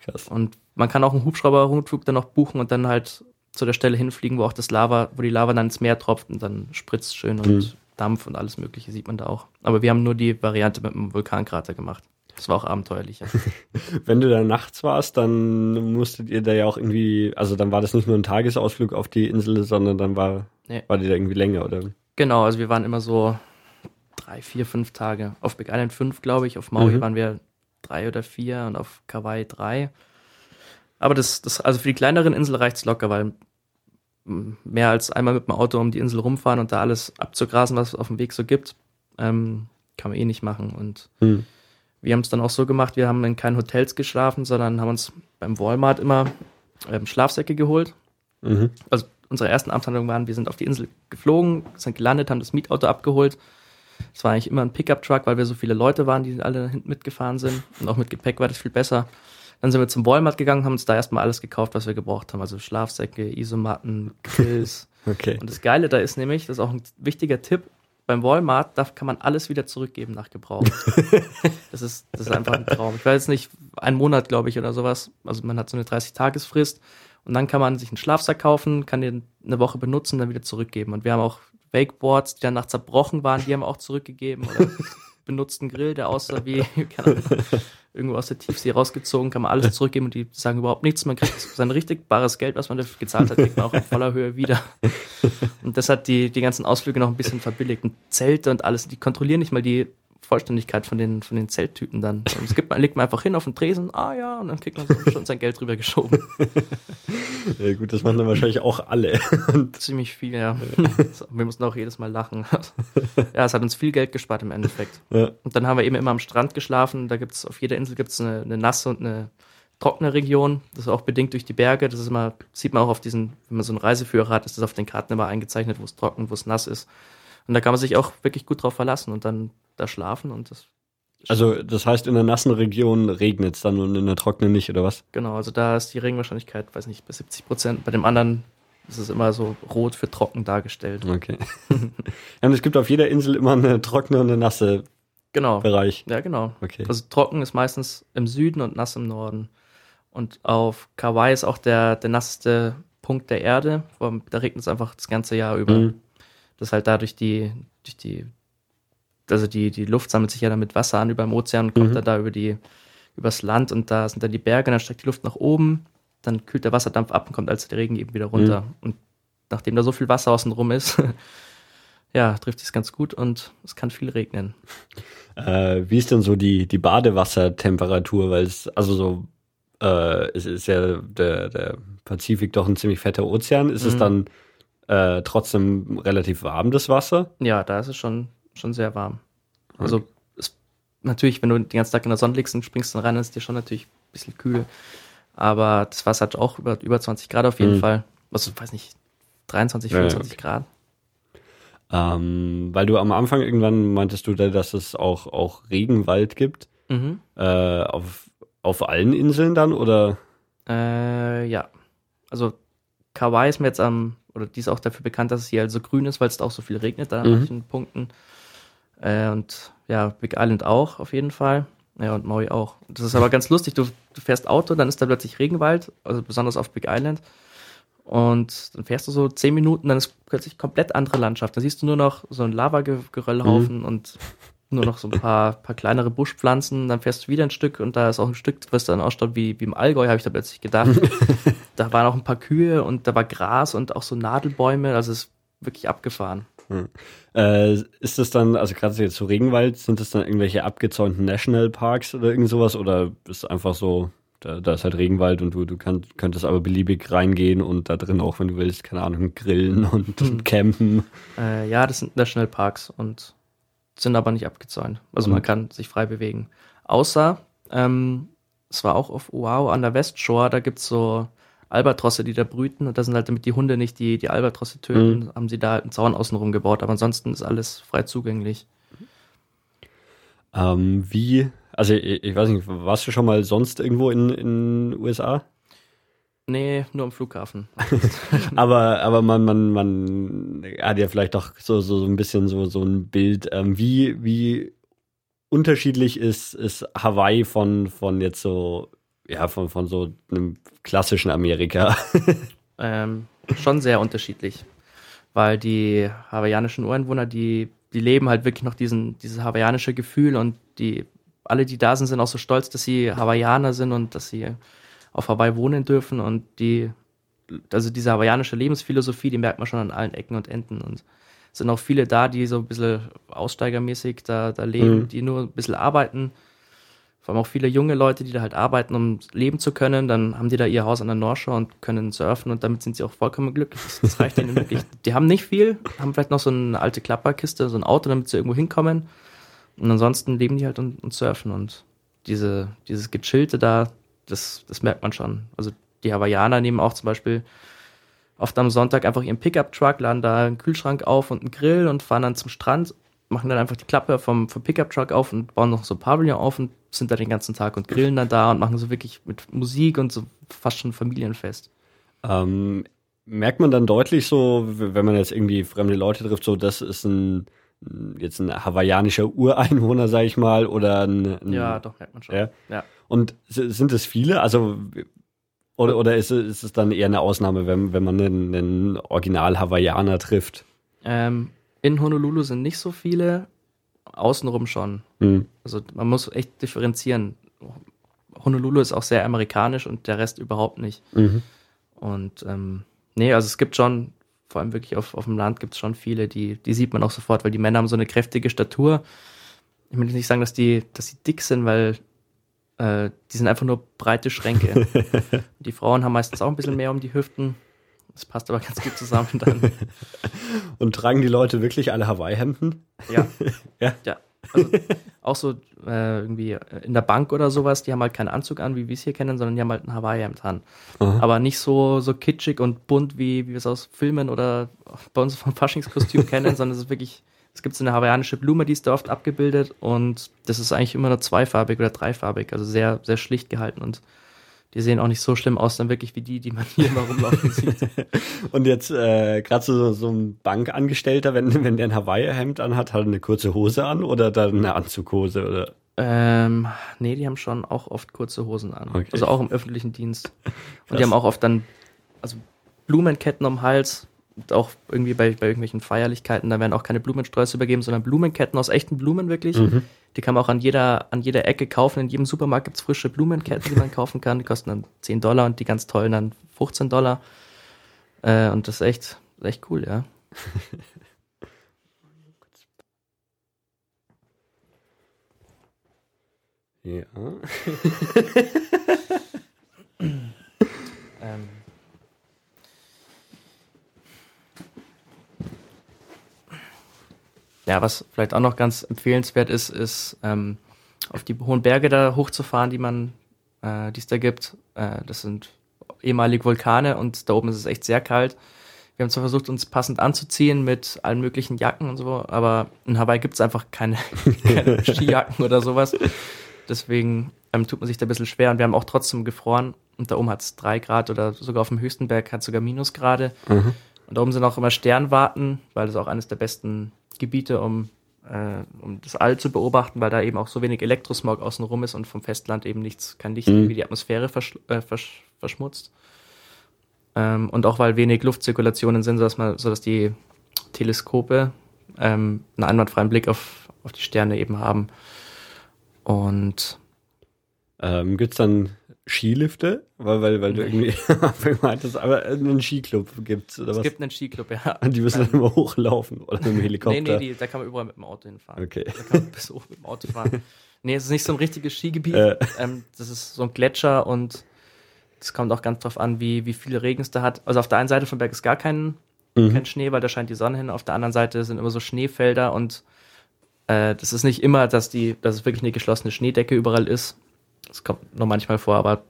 Krass. Und man kann auch einen Hubschrauber-Rundflug dann noch buchen und dann halt zu der Stelle hinfliegen, wo auch das Lava, wo die Lava dann ins Meer tropft und dann spritzt schön und mhm. Dampf und alles Mögliche sieht man da auch. Aber wir haben nur die Variante mit dem Vulkankrater gemacht. Das war auch abenteuerlicher. Wenn du da nachts warst, dann musstet ihr da ja auch irgendwie, also dann war das nicht nur ein Tagesausflug auf die Insel, sondern dann war, nee. war die da irgendwie länger, oder? Genau, also wir waren immer so drei, vier, fünf Tage. Auf Big Island fünf, glaube ich. Auf Maui mhm. waren wir drei oder vier und auf Kauai drei. Aber das, das, also für die kleineren Inseln reicht's locker, weil mehr als einmal mit dem Auto um die Insel rumfahren und da alles abzugrasen, was es auf dem Weg so gibt, ähm, kann man eh nicht machen. Und hm. Wir haben es dann auch so gemacht, wir haben in keinen Hotels geschlafen, sondern haben uns beim Walmart immer ähm, Schlafsäcke geholt. Mhm. Also unsere ersten Amtshandlungen waren, wir sind auf die Insel geflogen, sind gelandet, haben das Mietauto abgeholt. Es war eigentlich immer ein Pickup-Truck, weil wir so viele Leute waren, die alle hinten mitgefahren sind. Und auch mit Gepäck war das viel besser. Dann sind wir zum Walmart gegangen, haben uns da erstmal alles gekauft, was wir gebraucht haben. Also Schlafsäcke, Isomatten, Grills. okay. Und das Geile da ist nämlich, das ist auch ein wichtiger Tipp, beim Walmart, da kann man alles wieder zurückgeben nach Gebrauch. das, ist, das ist einfach ein Traum. Ich weiß jetzt nicht, ein Monat, glaube ich, oder sowas. Also man hat so eine 30-Tagesfrist und dann kann man sich einen Schlafsack kaufen, kann den eine Woche benutzen, dann wieder zurückgeben. Und wir haben auch Wakeboards, die danach zerbrochen waren, die haben wir auch zurückgegeben. Benutzten Grill, der aussah wie, Ahnung, irgendwo aus der Tiefsee rausgezogen, kann man alles zurückgeben und die sagen überhaupt nichts. Man kriegt sein richtig bares Geld, was man dafür gezahlt hat, kriegt man auch in voller Höhe wieder. Und das hat die, die ganzen Ausflüge noch ein bisschen verbilligt. Und Zelte und alles, die kontrollieren nicht mal die Vollständigkeit von den, von den Zelttüten dann. Es gibt, man legt man einfach hin auf den Tresen, ah ja, und dann kriegt man so schon sein Geld drüber geschoben. Ja, gut, das machen dann wahrscheinlich auch alle. Ziemlich viel, ja. Wir mussten auch jedes Mal lachen. Ja, es hat uns viel Geld gespart im Endeffekt. Ja. Und dann haben wir eben immer am Strand geschlafen. Da gibt es auf jeder Insel gibt's eine, eine nasse und eine trockene Region. Das ist auch bedingt durch die Berge. Das ist immer, sieht man auch auf diesen, wenn man so einen Reiseführer hat, ist das auf den Karten immer eingezeichnet, wo es trocken, wo es nass ist. Und da kann man sich auch wirklich gut drauf verlassen und dann da schlafen und das. Also das heißt, in der nassen Region regnet es dann und in der trockenen nicht, oder was? Genau, also da ist die Regenwahrscheinlichkeit, weiß nicht, bis 70 Prozent. Bei dem anderen ist es immer so rot für trocken dargestellt. Okay. ja, und es gibt auf jeder Insel immer eine trockene und eine nasse genau. Bereich. Ja, genau. Okay. Also trocken ist meistens im Süden und nass im Norden. Und auf Kauai ist auch der, der nasseste Punkt der Erde. Da regnet es einfach das ganze Jahr über. Mhm. Das ist halt dadurch die, durch die also die, die Luft sammelt sich ja dann mit Wasser an über dem Ozean und kommt mhm. dann da über die, übers Land und da sind dann die Berge, dann steigt die Luft nach oben, dann kühlt der Wasserdampf ab und kommt als der Regen eben wieder runter. Mhm. Und nachdem da so viel Wasser außen rum ist, ja, trifft es ganz gut und es kann viel regnen. Äh, wie ist denn so die, die Badewassertemperatur? Weil es, also so, äh, es ist ja der, der Pazifik doch ein ziemlich fetter Ozean. Ist mhm. es dann äh, trotzdem relativ warm, das Wasser? Ja, da ist es schon schon sehr warm. Also ist, natürlich, wenn du den ganzen Tag in der Sonne liegst und springst dann rein, ist dir schon natürlich ein bisschen kühl. Aber das Wasser hat auch über, über 20 Grad auf jeden mhm. Fall. Also, weiß nicht, 23, 25 ja, okay. Grad. Ähm, weil du am Anfang irgendwann meintest du, dass es auch, auch Regenwald gibt. Mhm. Äh, auf, auf allen Inseln dann oder? Äh, ja. Also Kauai ist mir jetzt am, oder die ist auch dafür bekannt, dass es hier also grün ist, weil es auch so viel regnet da an mhm. manchen Punkten. Äh, und ja, Big Island auch auf jeden Fall. Ja, und Maui auch. Das ist aber ganz lustig. Du, du fährst Auto, dann ist da plötzlich Regenwald, also besonders auf Big Island. Und dann fährst du so zehn Minuten, dann ist plötzlich komplett andere Landschaft. Dann siehst du nur noch so einen Lavageröllhaufen mhm. und nur noch so ein paar, paar kleinere Buschpflanzen. Dann fährst du wieder ein Stück und da ist auch ein Stück, was dann ausschaut wie, wie im Allgäu, habe ich da plötzlich gedacht. da waren auch ein paar Kühe und da war Gras und auch so Nadelbäume. Also es wirklich abgefahren. Hm. Äh, ist das dann, also gerade jetzt so Regenwald, sind das dann irgendwelche abgezäunten Nationalparks oder irgend sowas oder ist einfach so, da, da ist halt Regenwald und du, du kann, könntest aber beliebig reingehen und da drin auch, wenn du willst, keine Ahnung, grillen und, Hm. und campen. Äh, ja, das sind Nationalparks und sind aber nicht abgezäunt. Also man Und- kann sich frei bewegen. Außer, ähm, es war auch auf Wow an der Westshore, da gibt's so Albatrosse, die da brüten und da sind halt, damit die Hunde nicht die, die Albatrosse töten, haben sie da halt einen Zaun außenrum gebaut, aber ansonsten ist alles frei zugänglich. Ähm, wie, also ich, ich weiß nicht, warst du schon mal sonst irgendwo in in USA? Nee, nur am Flughafen. Aber, aber man, man, man hat ja vielleicht doch so, so, so ein bisschen so, so ein Bild, ähm, wie, wie unterschiedlich ist, ist Hawaii von, von jetzt so, ja, von, von so einem klassischen Amerika. ähm, schon sehr unterschiedlich. Weil die hawaiianischen Ureinwohner, die, die leben halt wirklich noch diesen, dieses hawaiianische Gefühl und die, alle, die da sind, sind auch so stolz, dass sie Hawaiianer sind und dass sie auf Hawaii wohnen dürfen und die, also diese hawaiianische Lebensphilosophie, die merkt man schon an allen Ecken und Enden und es sind auch viele da, die so ein bisschen aussteigermäßig da, da leben, Mhm. die nur ein bisschen arbeiten. Vor allem auch viele junge Leute, die da halt arbeiten, um leben zu können. Dann haben die da ihr Haus an der Northshore und können surfen und damit sind sie auch vollkommen glücklich. Das, das reicht ihnen wirklich. Die haben nicht viel, haben vielleicht noch so eine alte Klapperkiste, so ein Auto, damit sie irgendwo hinkommen. Und ansonsten leben die halt und, und surfen und diese, dieses Gechillte da, das, das merkt man schon. Also die Hawaiianer nehmen auch zum Beispiel oft am Sonntag einfach ihren Pickup-Truck, laden da einen Kühlschrank auf und einen Grill und fahren dann zum Strand, machen dann einfach die Klappe vom, vom Pickup-Truck auf und bauen noch so ein Pavillon auf und sind da den ganzen Tag und grillen dann da und machen so wirklich mit Musik und so fast schon Familienfest. ähm, merkt man dann deutlich so, wenn man jetzt irgendwie fremde Leute trifft, so, das ist ein, jetzt ein hawaiianischer Ureinwohner, sag ich mal, oder ein, ein Ja, doch, merkt man schon. Ja. ja. Und sind es viele? Also oder, oder ist, es- ist es dann eher eine Ausnahme, wenn, wenn man einen, einen Original-Hawaiianer trifft? Ähm, in Honolulu sind nicht so viele, außenrum schon. Hm. Also man muss echt differenzieren. Honolulu ist auch sehr amerikanisch und der Rest überhaupt nicht. Mhm. Und ähm, nee, also es gibt schon, vor allem wirklich auf, auf dem Land gibt es schon viele, die, die sieht man auch sofort, weil die Männer haben so eine kräftige Statur. Ich will nicht sagen, dass die, dass sie dick sind, weil äh, die sind einfach nur breite Schränke. die Frauen haben meistens auch ein bisschen mehr um die Hüften. Das passt aber ganz gut zusammen dann. Und tragen die Leute wirklich alle Hawaii-Hemden? Ja. Ja. Ja. Also auch so äh, irgendwie in der Bank oder sowas, die haben halt keinen Anzug an, wie wir es hier kennen, sondern die haben halt ein Hawaii-Hemd an. Aha. Aber nicht so, so kitschig und bunt, wie, wie wir es aus Filmen oder bei uns vom Faschingskostüm kennen, sondern es ist wirklich, es gibt so eine hawaiianische Blume, die ist da oft abgebildet und das ist eigentlich immer nur zweifarbig oder dreifarbig, also sehr, sehr schlicht gehalten und die sehen auch nicht so schlimm aus, dann wirklich wie die, die man hier immer rumlaufen sieht. Und jetzt äh, gerade so, so ein Bankangestellter, wenn, wenn der ein Hawaii-Hemd anhat, hat er eine kurze Hose an oder dann eine Anzughose? Oder? Ähm, nee, die haben schon auch oft kurze Hosen an. Okay. Also auch im öffentlichen Dienst. Und Krass. die haben auch oft dann, also Blumenketten um den Hals. Auch irgendwie bei, bei irgendwelchen Feierlichkeiten, da werden auch keine Blumensträuße übergeben, sondern Blumenketten aus echten Blumen wirklich. Mhm. Die kann man auch an jeder, an jeder Ecke kaufen. In jedem Supermarkt gibt's frische Blumenketten, die man kaufen kann. Die kosten dann 10 Dollar und die ganz tollen dann 15 Dollar. Äh, und das ist echt, echt cool, ja. Ja. Ähm. Ja, was vielleicht auch noch ganz empfehlenswert ist, ist ähm, auf die hohen Berge da hochzufahren, die man, äh, die es da gibt. Äh, das sind ehemalige Vulkane und da oben ist es echt sehr kalt. Wir haben zwar versucht, uns passend anzuziehen mit allen möglichen Jacken und so, aber in Hawaii gibt es einfach keine, keine Skijacken oder sowas. Deswegen ähm, tut man sich da ein bisschen schwer und wir haben auch trotzdem gefroren und da oben hat es drei Grad oder sogar auf dem höchsten Berg hat es sogar Minusgrade. Mhm. Und da oben sind auch immer Sternwarten, weil das auch eines der besten Gebiete, um, äh, um das All zu beobachten, weil da eben auch so wenig Elektrosmog außenrum ist und vom Festland eben nichts, kein Licht Mhm. irgendwie die Atmosphäre versch äh, versch verschmutzt. Ähm, und auch weil wenig Luftzirkulationen sind, sodass, man, sodass die Teleskope ähm, einen einwandfreien Blick auf, auf die Sterne eben haben. Und Ähm, gibt's dann Skilifte? Weil, weil, weil du irgendwie meintest, aber einen Skiclub gibt's oder es was? gibt einen Skiclub, ja. Und die müssen dann immer hochlaufen oder mit dem Helikopter. Nee, nee, die, da kann man überall mit dem Auto hinfahren. Okay. Da kann man bis hoch mit dem Auto fahren. Nee, es ist nicht so ein richtiges Skigebiet. Äh. Ähm, das ist so ein Gletscher und es kommt auch ganz drauf an, wie, wie viel Regen es da hat. Also auf der einen Seite vom Berg ist gar kein, Mhm. kein Schnee, weil da scheint die Sonne hin. Auf der anderen Seite sind immer so Schneefelder und äh, das ist nicht immer, dass die, dass es wirklich eine geschlossene Schneedecke überall ist. Das kommt nur manchmal vor, aber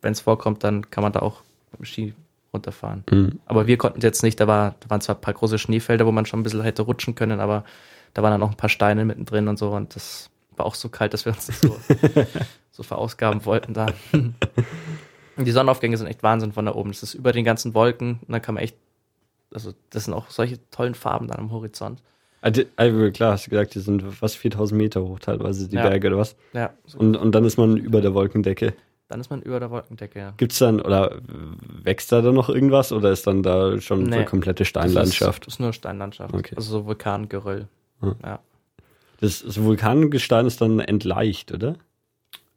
wenn es vorkommt, dann kann man da auch mit dem Ski runterfahren. Mhm. Aber wir konnten jetzt nicht, da, war, da waren zwar ein paar große Schneefelder, wo man schon ein bisschen hätte rutschen können, aber da waren dann noch ein paar Steine mittendrin und so und das war auch so kalt, dass wir uns nicht so, so verausgaben wollten da. Und die Sonnenaufgänge sind echt Wahnsinn von da oben. Das ist über den ganzen Wolken und dann kann man echt, also das sind auch solche tollen Farben dann am Horizont. Also, klar, hast du gesagt, die sind fast 4000 Meter hoch teilweise, die Ja. Berge oder was? Ja, so, Und, und dann ist man über der Wolkendecke. dann ist man über der Wolkendecke, ja. Gibt's dann, oder wächst da dann noch irgendwas oder ist dann da schon Nee. komplette Das Steinlandschaft? ist, ist nur Steinlandschaft. Okay. Also so Vulkangeröll. Hm. Ja. Das, das Vulkangestein ist dann entleicht, oder?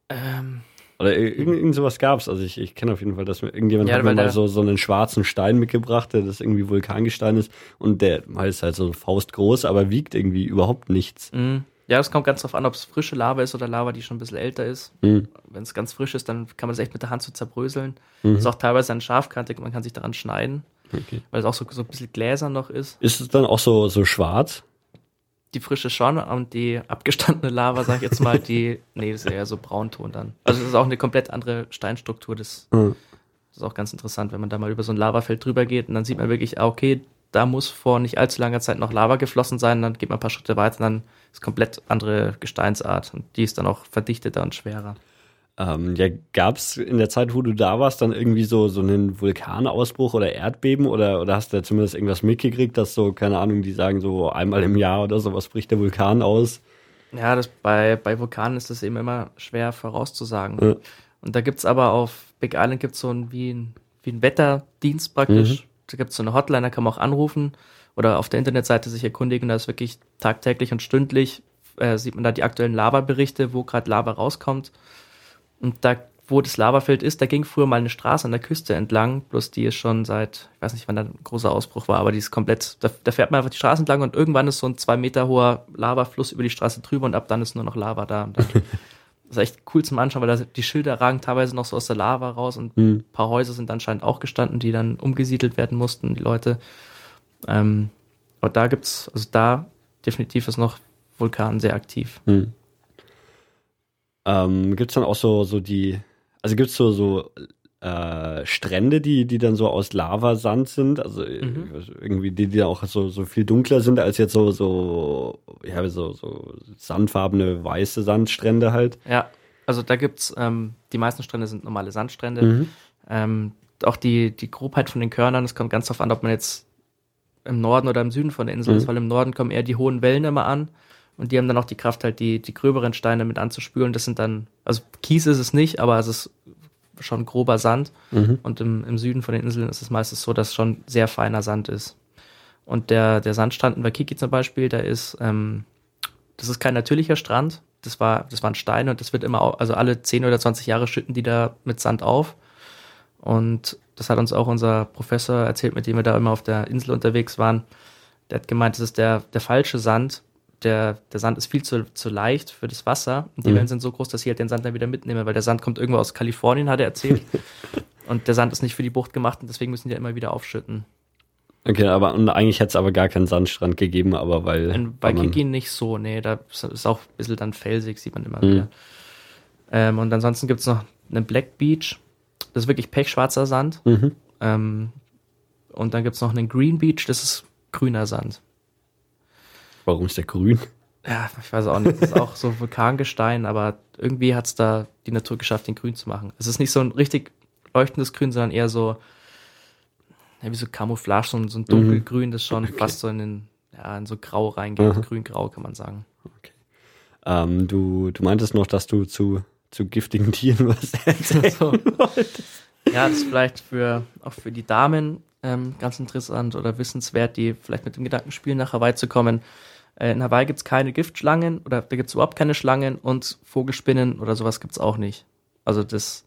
Ähm, Oder ir- irgend, irgend sowas gab's. Also ich, ich kenne auf jeden Fall, dass mir irgendjemand Ja, hat mir mal so, so einen schwarzen Stein mitgebracht, der das irgendwie Vulkangestein ist und der ist halt so faustgroß, aber wiegt irgendwie überhaupt nichts. mh. ja, das kommt ganz drauf an, ob es frische Lava ist oder Lava, die schon ein bisschen älter ist. Mhm. Wenn es ganz frisch ist, dann kann man es echt mit der Hand so zerbröseln. Mhm. Ist auch teilweise dann scharfkantig, man kann sich daran schneiden, Okay. weil es auch so, so ein bisschen gläsern noch ist. Ist es dann auch so, so schwarz? Die frische schon und die abgestandene Lava, sag ich jetzt mal, die, nee, das ist eher so Braunton dann. Also es ist auch eine komplett andere Steinstruktur. Das, Mhm. das ist auch ganz interessant, wenn man da mal über so ein Lavafeld drüber geht und dann sieht man wirklich, ah, okay, da muss vor nicht allzu langer Zeit noch Lava geflossen sein, dann geht man ein paar Schritte weiter, dann ist komplett andere Gesteinsart und die ist dann auch verdichteter und schwerer. Ähm, ja, gab's in der Zeit, wo du da warst, dann irgendwie so, so einen Vulkanausbruch oder Erdbeben oder, oder hast du da zumindest irgendwas mitgekriegt, dass so, keine Ahnung, die sagen so einmal im Jahr oder sowas bricht der Vulkan aus? Ja, das, bei, bei Vulkanen ist das eben immer schwer vorauszusagen. Ja. Und da gibt's aber auf Big Island gibt's so ein, wie ein, wie ein Wetterdienst praktisch. Da gibt's so eine Hotline, da kann man auch anrufen oder auf der Internetseite sich erkundigen. Da ist wirklich tagtäglich und stündlich äh, sieht man da die aktuellen Lava-Berichte, wo gerade Lava rauskommt. Und da, wo das Lavafeld ist, da ging früher mal eine Straße an der Küste entlang, bloß die ist schon seit, ich weiß nicht, wann da ein großer Ausbruch war, aber die ist komplett, da, da fährt man einfach die Straße entlang und irgendwann ist so ein zwei Meter hoher Lavafluss über die Straße drüber und ab dann ist nur noch Lava da. Und dann, das ist echt cool zum Anschauen, weil da die Schilder ragen teilweise noch so aus der Lava raus und Hm. ein paar Häuser sind anscheinend auch gestanden, die dann umgesiedelt werden mussten, die Leute. Ähm, aber da gibt's, also da definitiv ist noch Vulkan sehr aktiv. Hm. Ähm, gibt's dann auch so, so die, also gibt's so, so äh, Strände, die, die dann so aus Lavasand sind, also äh, Mhm. irgendwie die, die auch so, so viel dunkler sind als jetzt so, so, ja, so, so sandfarbene weiße Sandstrände halt. Ja, also da gibt's ähm, die meisten Strände sind normale Sandstrände. Mhm. Ähm, auch die, die Grobheit von den Körnern, es kommt ganz darauf an, ob man jetzt im Norden oder im Süden von der Insel Mhm. ist, weil im Norden kommen eher die hohen Wellen immer an und die haben dann auch die Kraft, halt die, die gröberen Steine mit anzuspülen. Das sind dann, also Kies ist es nicht, aber es ist schon grober Sand. Mhm. Und im, im Süden von den Inseln ist es meistens so, dass schon sehr feiner Sand ist. Und der, der Sandstrand in Waikiki zum Beispiel, der ist, ähm, das ist kein natürlicher Strand. Das war, das waren Steine und das wird immer, also alle 10 oder 20 Jahre schütten die da mit Sand auf. Und das hat uns auch unser Professor erzählt, mit dem wir da immer auf der Insel unterwegs waren. Der hat gemeint, das ist der, der falsche Sand. Der, der Sand ist viel zu, zu leicht für das Wasser. Und die Mhm. Wellen sind so groß, dass sie halt den Sand dann wieder mitnehmen, weil der Sand kommt irgendwo aus Kalifornien, hat er erzählt. und der Sand ist nicht für die Bucht gemacht und deswegen müssen die ja immer wieder aufschütten. Okay, aber und eigentlich hätte es aber gar keinen Sandstrand gegeben, aber weil. In man- Waikiki nicht so, nee, da ist auch ein bisschen dann felsig, sieht man immer Mhm. wieder. Ähm, und ansonsten gibt's noch einen Black Beach. Das ist wirklich pechschwarzer Sand. Mhm. Ähm, und dann gibt's noch einen Green Beach, das ist grüner Sand. Warum ist der grün? Ja, ich weiß auch nicht. Das ist auch so Vulkangestein, aber irgendwie hat's da die Natur geschafft, den grün zu machen. Es ist nicht so ein richtig leuchtendes Grün, sondern eher so, ja, wie so Camouflage, so ein, so ein dunkelgrün, das schon Mhm. Okay. fast so in den, ja, in so Grau reingeht. Grün-Grau kann man sagen. Ähm, du, du meintest noch, dass du zu, zu giftigen Tieren was erzählen So. wolltest. Ja, das ist vielleicht für, auch für die Damen ähm, ganz interessant oder wissenswert, die vielleicht mit dem Gedanken spielen, nach Hawaii zu kommen. Äh, in Hawaii gibt's keine Giftschlangen oder da gibt's überhaupt keine Schlangen und Vogelspinnen oder sowas gibt's auch nicht. Also das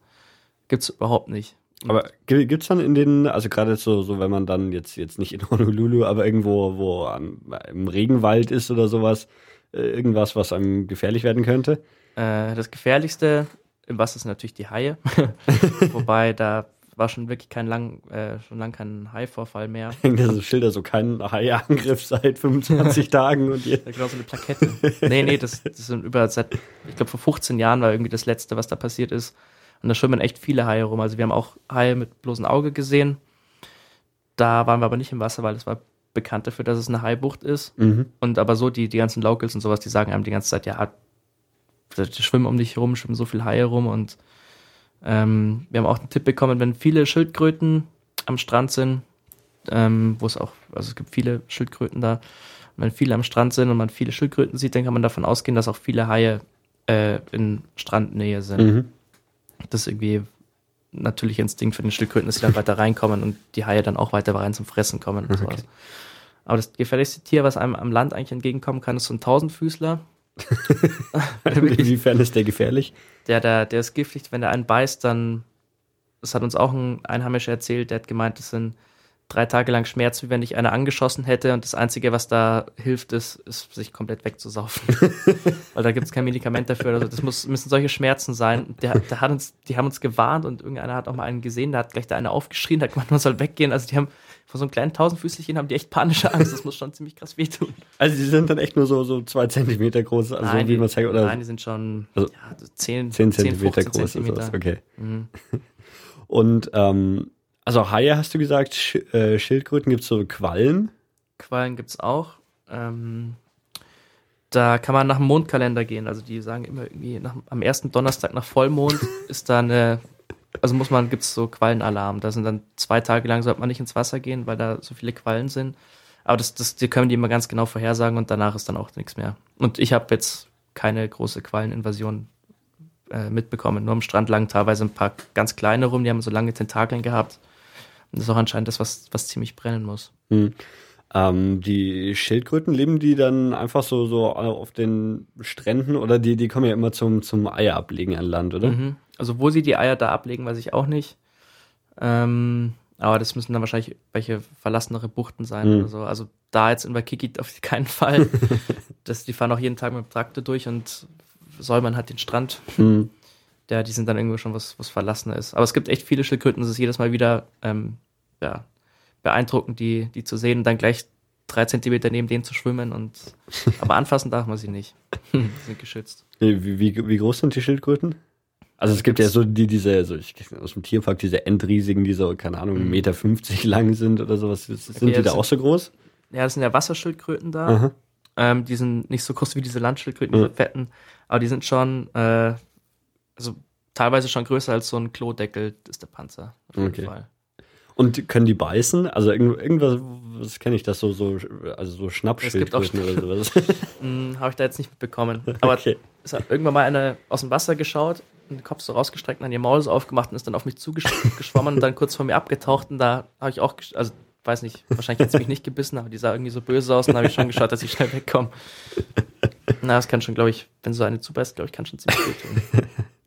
Gibt's überhaupt nicht. Aber gi- gibt's dann in den, also gerade so, so wenn man dann jetzt, jetzt nicht in Honolulu, aber irgendwo, wo am, im Regenwald ist oder sowas, äh, irgendwas, was einem gefährlich werden könnte? Äh, das Gefährlichste im Wasser sind natürlich die Haie. Wobei da war schon wirklich kein lang, äh, schon lang kein Haivorfall mehr. Hängen da so Schilder, so kein Haiangriff seit 25 Tagen und je. Genau so eine Plakette. nee, nee, das, das sind über seit, ich glaube vor 15 Jahren war irgendwie das letzte, was da passiert ist. Und da schwimmen echt viele Haie rum. Also wir haben auch Haie mit bloßem Auge gesehen. Da waren wir aber nicht im Wasser, weil es war bekannt dafür, dass es eine Haibucht ist. Mhm. Und aber so die, die ganzen Locals und sowas, die sagen einem die ganze Zeit, ja, schwimmen um dich herum, schwimmen so viele Haie rum und ähm, wir haben auch einen Tipp bekommen, wenn viele Schildkröten am Strand sind, ähm, wo es auch, also es gibt viele Schildkröten da, und wenn viele am Strand sind und man viele Schildkröten sieht, dann kann man davon ausgehen, dass auch viele Haie äh, in Strandnähe sind. Mhm. Das ist irgendwie natürlicher Instinkt für den Schildkröten, dass sie dann weiter reinkommen und die Haie dann auch weiter rein zum Fressen kommen und sowas. Aber das gefährlichste Tier, was einem am Land eigentlich entgegenkommen kann, ist so ein Tausendfüßler. Inwiefern ist der gefährlich? Der, der, der ist giftig, wenn der einen beißt, dann, das hat uns auch ein Einheimischer erzählt, der hat gemeint, das sind drei Tage lang Schmerz, wie wenn dich einer angeschossen hätte und das Einzige, was da hilft, ist, ist sich komplett wegzusaufen. Weil da gibt es kein Medikament dafür. Also das muss, müssen solche Schmerzen sein. Der, der hat uns, die haben uns gewarnt und irgendeiner hat auch mal einen gesehen, da hat gleich der eine aufgeschrien, hat gemeint, man soll weggehen. Also die haben von so einem kleinen Tausendfüßchen haben die echt panische Angst. Das muss schon ziemlich krass wehtun. Also die sind dann echt nur so, so zwei Zentimeter groß, also nein, wie die, man sagt, oder nein, die sind schon Also ja, so 10, zehn 10, Zentimeter 15 groß Zentimeter. das, okay. Mhm. Und ähm, also Haie hast du gesagt, Sch äh, Schildkröten gibt's so Quallen. Quallen gibt's auch. Ähm, da kann man nach dem Mondkalender gehen. Also die sagen immer irgendwie, nach, am ersten Donnerstag nach Vollmond ist da eine, also muss man, gibt's so Quallenalarm. Da sind dann zwei Tage lang, sollte man nicht ins Wasser gehen, weil da so viele Quallen sind. Aber das, das die können die immer ganz genau vorhersagen und danach ist dann auch nichts mehr. Und ich habe jetzt keine große Qualleninvasion äh, mitbekommen. Nur am Strand lagen teilweise ein paar ganz kleine rum, die haben so lange Tentakeln gehabt. Und das ist auch anscheinend das, was, was ziemlich brennen muss. Hm. Ähm, die Schildkröten leben die dann einfach so, so auf den Stränden oder die, die kommen ja immer zum, zum Eier ablegen an Land, oder? Mhm. Also wo sie die Eier da ablegen, weiß ich auch nicht. Ähm, aber das müssen dann wahrscheinlich welche verlassenere Buchten sein Mhm. oder so. Also da jetzt in Waikiki auf keinen Fall. das, die fahren auch jeden Tag mit dem Traktor durch und Säubern hat den Strand. Hm. Ja, die sind dann irgendwo schon was, was verlassener ist. Aber es gibt echt viele Schildkröten. Es ist jedes Mal wieder ähm, ja, beeindruckend, die, die zu sehen und dann gleich drei Zentimeter neben denen zu schwimmen. Und, aber anfassen darf man sie nicht. die sind geschützt. Wie, wie, wie groß sind die Schildkröten? Also es gibt ja so die, diese, so ich aus dem Tierpark, diese Endriesigen, die so, keine Ahnung, 1,50 Mhm. Meter fünfzig lang sind oder sowas. Sind die das da sind- auch so groß? Ja, das sind ja Wasserschildkröten da. Ähm, die sind nicht so groß wie diese Landschildkröten, Ja. diese fetten, aber die sind schon, äh, also teilweise schon größer als so ein Klodeckel ist der Panzer. Auf jeden Okay. Fall. Und können die beißen? Also irgend, irgendwas, was kenne ich das so, so, also so Schnappschildkröten oder sowas. Hm, Habe ich da jetzt nicht mitbekommen. Aber Okay. es hat irgendwann mal eine aus dem Wasser geschaut, den Kopf so rausgestreckt und dann ihr Maul so aufgemacht und ist dann auf mich zugeschwommen und dann kurz vor mir abgetaucht und da habe ich auch, also weiß nicht, wahrscheinlich hat sie mich nicht gebissen, aber die sah irgendwie so böse aus und da habe ich schon geschaut, dass ich schnell wegkomme. Na, das kann schon, glaube ich, wenn so eine zubeißt, glaube ich, kann schon ziemlich wehtun.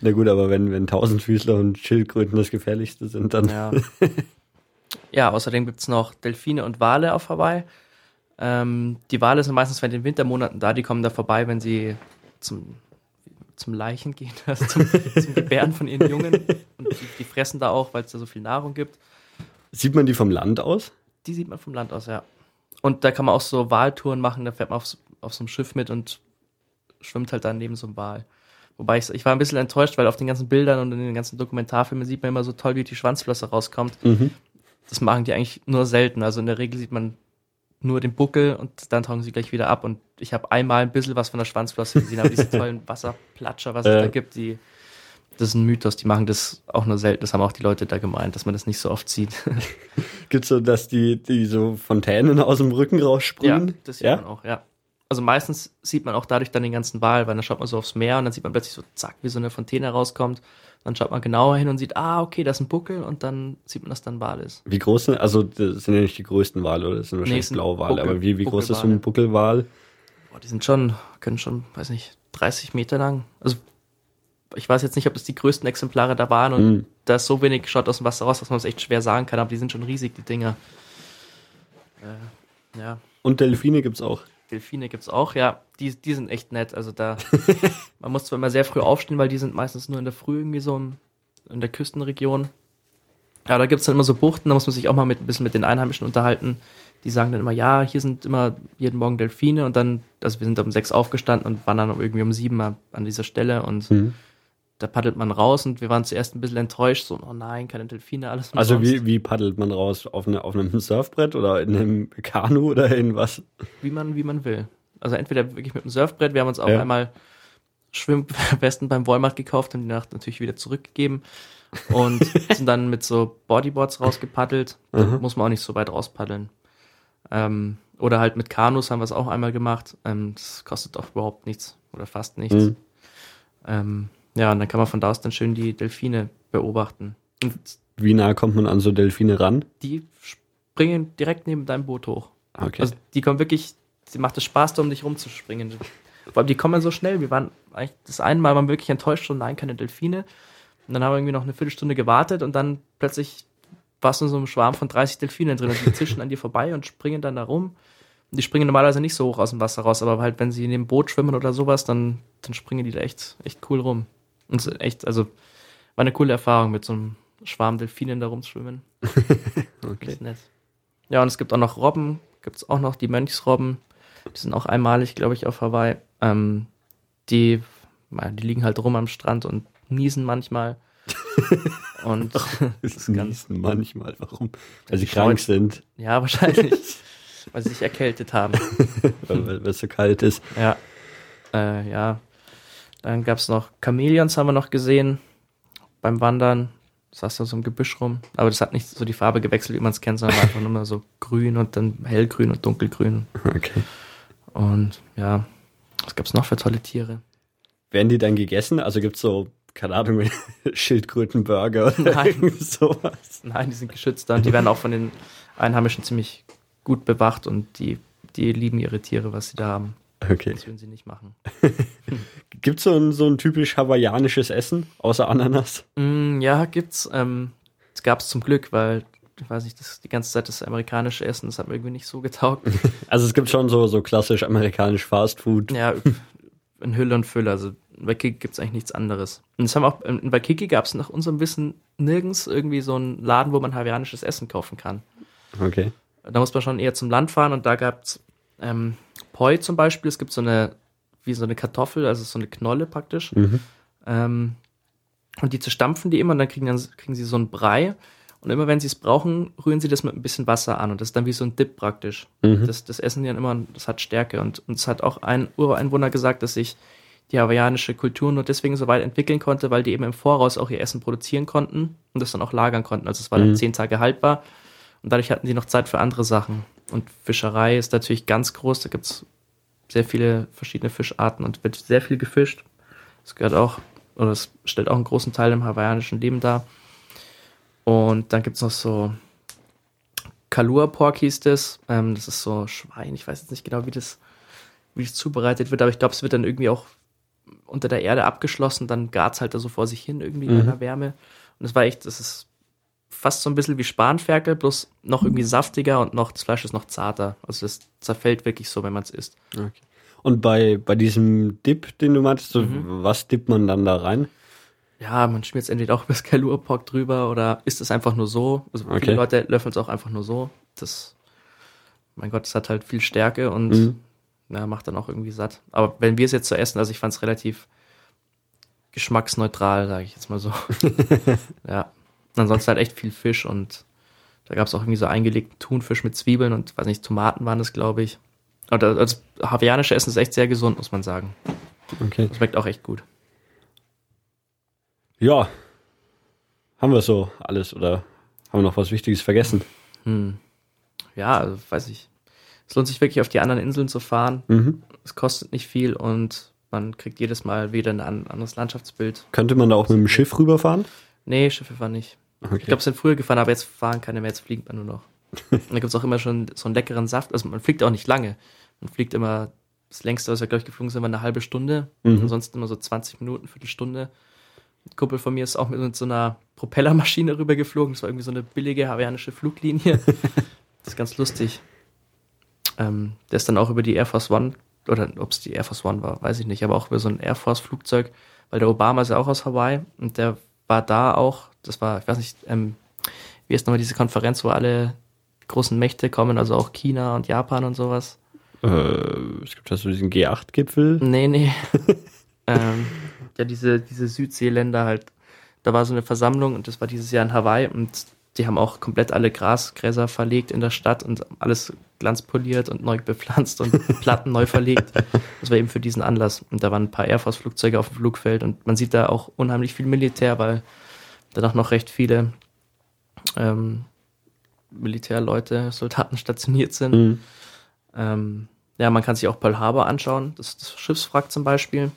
Na gut, aber wenn, wenn Tausendfüßler und Schildkröten das gefährlichste sind, dann. Ja. ja, außerdem gibt's noch Delfine und Wale auf Hawaii. Ähm, die Wale sind meistens während den Wintermonaten da, die kommen da vorbei, wenn sie zum, zum Leichen gehen, also zum, zum Gebären von ihren Jungen. Und die, die fressen da auch, weil es da so viel Nahrung gibt. Sieht man die vom Land aus? Die sieht man vom Land aus, ja. Und da kann man auch so Waltouren machen, da fährt man auf, so- auf so einem Schiff mit und schwimmt halt dann neben so einem Wal. Wobei ich, ich war ein bisschen enttäuscht, weil auf den ganzen Bildern und in den ganzen Dokumentarfilmen sieht man immer so toll, wie die Schwanzflosse rauskommt. Mhm. Das machen die eigentlich nur selten. Also in der Regel sieht man nur den Buckel und dann tauchen sie gleich wieder ab. Und ich habe einmal ein bisschen was von der Schwanzflosse gesehen, aber diese tollen Wasserplatscher, was es Äh. da gibt, die, das ist ein Mythos, die machen das auch nur selten. Das haben auch die Leute da gemeint, dass man das nicht so oft sieht. Gibt's so, dass die, die so Fontänen aus dem Rücken raussprühen? das sieht man auch, ja. Also meistens sieht man auch dadurch dann den ganzen Wal, weil dann schaut man so aufs Meer und dann sieht man plötzlich so, zack, wie so eine Fontäne rauskommt. Dann schaut man genauer hin und sieht, ah, okay, das ist ein Buckel und dann sieht man, dass da ein Wal ist. Wie groß sind, also das sind ja nicht die größten Wale, oder? Das sind wahrscheinlich es sind Blauwale, aber wie, wie groß ist so ein. Buckelwal? Boah, die sind schon, können schon, weiß nicht, 30 Meter lang. Also ich weiß jetzt nicht, ob das die größten Exemplare da waren und Mhm. da ist so wenig Shot aus dem Wasser raus, dass man es echt schwer sagen kann, aber die sind schon riesig, die Dinger. Äh, ja. Und Delfine gibt's auch. Delfine gibt's auch, ja. Die, die sind echt nett. Also da, man muss zwar immer sehr früh aufstehen, weil die sind meistens nur in der Früh irgendwie so im, in der Küstenregion. Ja, da gibt's dann immer so Buchten, da muss man sich auch mal mit, ein bisschen mit den Einheimischen unterhalten. Die sagen dann immer, ja, hier sind immer jeden Morgen Delfine und dann, also wir sind um sechs aufgestanden und waren dann irgendwie um sieben mal an dieser Stelle und Mhm. Da paddelt man raus und wir waren zuerst ein bisschen enttäuscht, so, oh nein, keine Delfine, alles Also umsonst. wie, wie paddelt man raus? Auf, eine, auf einem Surfbrett oder in einem Kanu oder in was? wie man, wie man will. Also entweder wirklich mit dem Surfbrett, wir haben uns auch Ja. einmal Schwimmwesten beim Walmart gekauft, haben die Nacht natürlich wieder zurückgegeben und sind dann mit so Bodyboards rausgepaddelt. Da Aha. muss man auch nicht so weit rauspaddeln. Ähm, oder halt mit Kanus haben wir es auch einmal gemacht. Ähm, das kostet auch überhaupt nichts oder fast nichts. Mhm. Ähm, ja, und dann kann man von da aus dann schön die Delfine beobachten. Und Wie nah kommt man an so Delfine ran? die springen direkt neben deinem Boot hoch. Okay. Also die kommen wirklich, sie macht es Spaß, da um dich rumzuspringen. Vor allem, die kommen so schnell. Wir waren eigentlich das eine Mal waren wir wirklich enttäuscht, schon nein, keine Delfine. Und dann haben wir irgendwie noch eine Viertelstunde gewartet und dann plötzlich warst du in so einem Schwarm von 30 Delfinen drin und die zischen an dir vorbei und springen dann da rum. Und die springen normalerweise nicht so hoch aus dem Wasser raus, aber halt, wenn sie in dem Boot schwimmen oder sowas, dann, dann springen die da echt, echt cool rum. Und es ist echt, also, war eine coole Erfahrung mit so einem Schwarm Delfinen da rumschwimmen. okay. Ja, und es gibt auch noch Robben, gibt es auch noch die Mönchsrobben. Die sind auch einmalig, glaube ich, auf Hawaii. Ähm, die, die liegen halt rum am Strand und niesen manchmal. und Das ist ganz- ganz manchmal. Warum? Weil sie krank sind, ja, wahrscheinlich, weil sie sich erkältet haben. weil, weil weil es so kalt ist. Ja. Äh, ja. Dann gab es noch Chamäleons, haben wir noch gesehen beim Wandern. Das saß da so im Gebüsch rum. Aber das hat nicht so die Farbe gewechselt, wie man es kennt, sondern war einfach nur mal so grün und dann hellgrün und dunkelgrün. Okay. Und ja, was gab's noch für tolle Tiere? Werden die dann gegessen? Also gibt's so, keine Ahnung, Schildkrötenburger oder Nein. sowas? Nein, die sind geschützt da und die werden auch von den Einheimischen ziemlich gut bewacht und die, die lieben ihre Tiere, was sie da haben. Okay. Das würden sie nicht machen. Gibt's so ein, so ein typisch hawaiianisches Essen, außer Ananas? Mm, ja, gibt's. Ähm, das gab's zum Glück, weil, ich weiß nicht, das, die ganze Zeit das amerikanische Essen, das hat mir irgendwie nicht so getaugt. Also es gibt schon so, so klassisch amerikanisch Fast Food. ja, in Hülle und Fülle. Also in Waikiki gibt's eigentlich nichts anderes. Und es haben auch, in Waikiki gab's nach unserem Wissen nirgends irgendwie so einen Laden, wo man hawaiianisches Essen kaufen kann. Okay. Da muss man schon eher zum Land fahren und da gab's ähm, Poi zum Beispiel. Es gibt so eine, wie so eine Kartoffel, also so eine Knolle praktisch. Mhm. Ähm, und die zerstampfen die immer und dann kriegen, dann kriegen sie so einen Brei. Und immer wenn sie es brauchen, rühren sie das mit ein bisschen Wasser an. Und das ist dann wie so ein Dip praktisch. Mhm. Das, das essen die dann immer, das hat Stärke. Und und es hat auch ein Ureinwohner gesagt, dass sich die hawaiianische Kultur nur deswegen so weit entwickeln konnte, weil die eben im Voraus auch ihr Essen produzieren konnten und das dann auch lagern konnten. Also es war dann Mhm. zehn Tage haltbar. Und dadurch hatten die noch Zeit für andere Sachen. Und Fischerei ist natürlich ganz groß. Da gibt's sehr viele verschiedene Fischarten und wird sehr viel gefischt. Das gehört auch, oder es stellt auch einen großen Teil im hawaiianischen Leben dar. Und dann gibt's noch so Kalua Pork hieß das. Ähm, das ist so Schwein. Ich weiß jetzt nicht genau, wie das, wie das zubereitet wird, aber ich glaube, es wird dann irgendwie auch unter der Erde abgeschlossen. Dann gart's halt da so vor sich hin irgendwie in Mhm. einer Wärme. Und es war echt, das ist fast so ein bisschen wie Spanferkel, bloß noch irgendwie saftiger und noch, das Fleisch ist noch zarter. Also es zerfällt wirklich so, wenn man es isst. okay. Und bei, bei diesem Dip, den du meintest, Mhm. was dippt man dann da rein? Ja, man schmiert es entweder auch über das drüber oder isst es einfach nur so. Also Okay. viele Leute löffeln es auch einfach nur so. Das, mein Gott, es hat halt viel Stärke und Mhm. ja, macht dann auch irgendwie satt. Aber wenn wir es jetzt so essen, also ich fand es relativ geschmacksneutral, sage ich jetzt mal so. ja. Ansonsten halt echt viel Fisch und da gab es auch irgendwie so eingelegten Thunfisch mit Zwiebeln und weiß nicht, Tomaten waren das, glaube ich. Aber das, das hawaiianische Essen ist echt sehr gesund, muss man sagen. Okay. Das schmeckt auch echt gut. Ja. Haben wir so alles oder haben wir noch was Wichtiges vergessen? Hm. Ja, also weiß ich. Es lohnt sich wirklich auf die anderen Inseln zu fahren. Mhm. Es kostet nicht viel und man kriegt jedes Mal wieder ein an- anderes Landschaftsbild. Könnte man da auch mit dem Schiff rüberfahren? Nee, Schiffe fahren nicht. Okay. Ich glaube, es sind früher gefahren, aber jetzt fahren keine mehr, jetzt fliegt man nur noch. Und da gibt es auch immer schon so einen leckeren Saft. Also man fliegt auch nicht lange. Man fliegt immer, das längste, was wir, glaube ich, geflogen sind, war eine halbe Stunde. Mhm. Ansonsten immer so 20 Minuten, Viertelstunde. Ein Kumpel von mir ist auch mit so einer Propellermaschine rübergeflogen. Das war irgendwie so eine billige hawaiianische Fluglinie. das ist ganz lustig. Ähm, der ist dann auch über die Air Force One, oder ob es die Air Force One war, weiß ich nicht, aber auch über so ein Air Force Flugzeug, weil der Obama ist ja auch aus Hawaii und der war da auch, das war, ich weiß nicht, ähm, wie ist nochmal diese Konferenz, wo alle großen Mächte kommen, also auch China und Japan und sowas. Äh, es gibt also diesen G8-Gipfel. Nee, nee. ähm, ja, diese, diese Südseeländer halt. Da war so eine Versammlung und das war dieses Jahr in Hawaii und die haben auch komplett alle Grasgräser verlegt in der Stadt und alles glanzpoliert und neu bepflanzt und Platten neu verlegt. Das war eben für diesen Anlass. Und da waren ein paar Air Force-Flugzeuge auf dem Flugfeld und man sieht da auch unheimlich viel Militär, weil danach noch recht viele ähm, Militärleute, Soldaten stationiert sind. Mhm. Ähm, ja, man kann sich auch Pearl Harbor anschauen, das, das Schiffswrack zum Beispiel.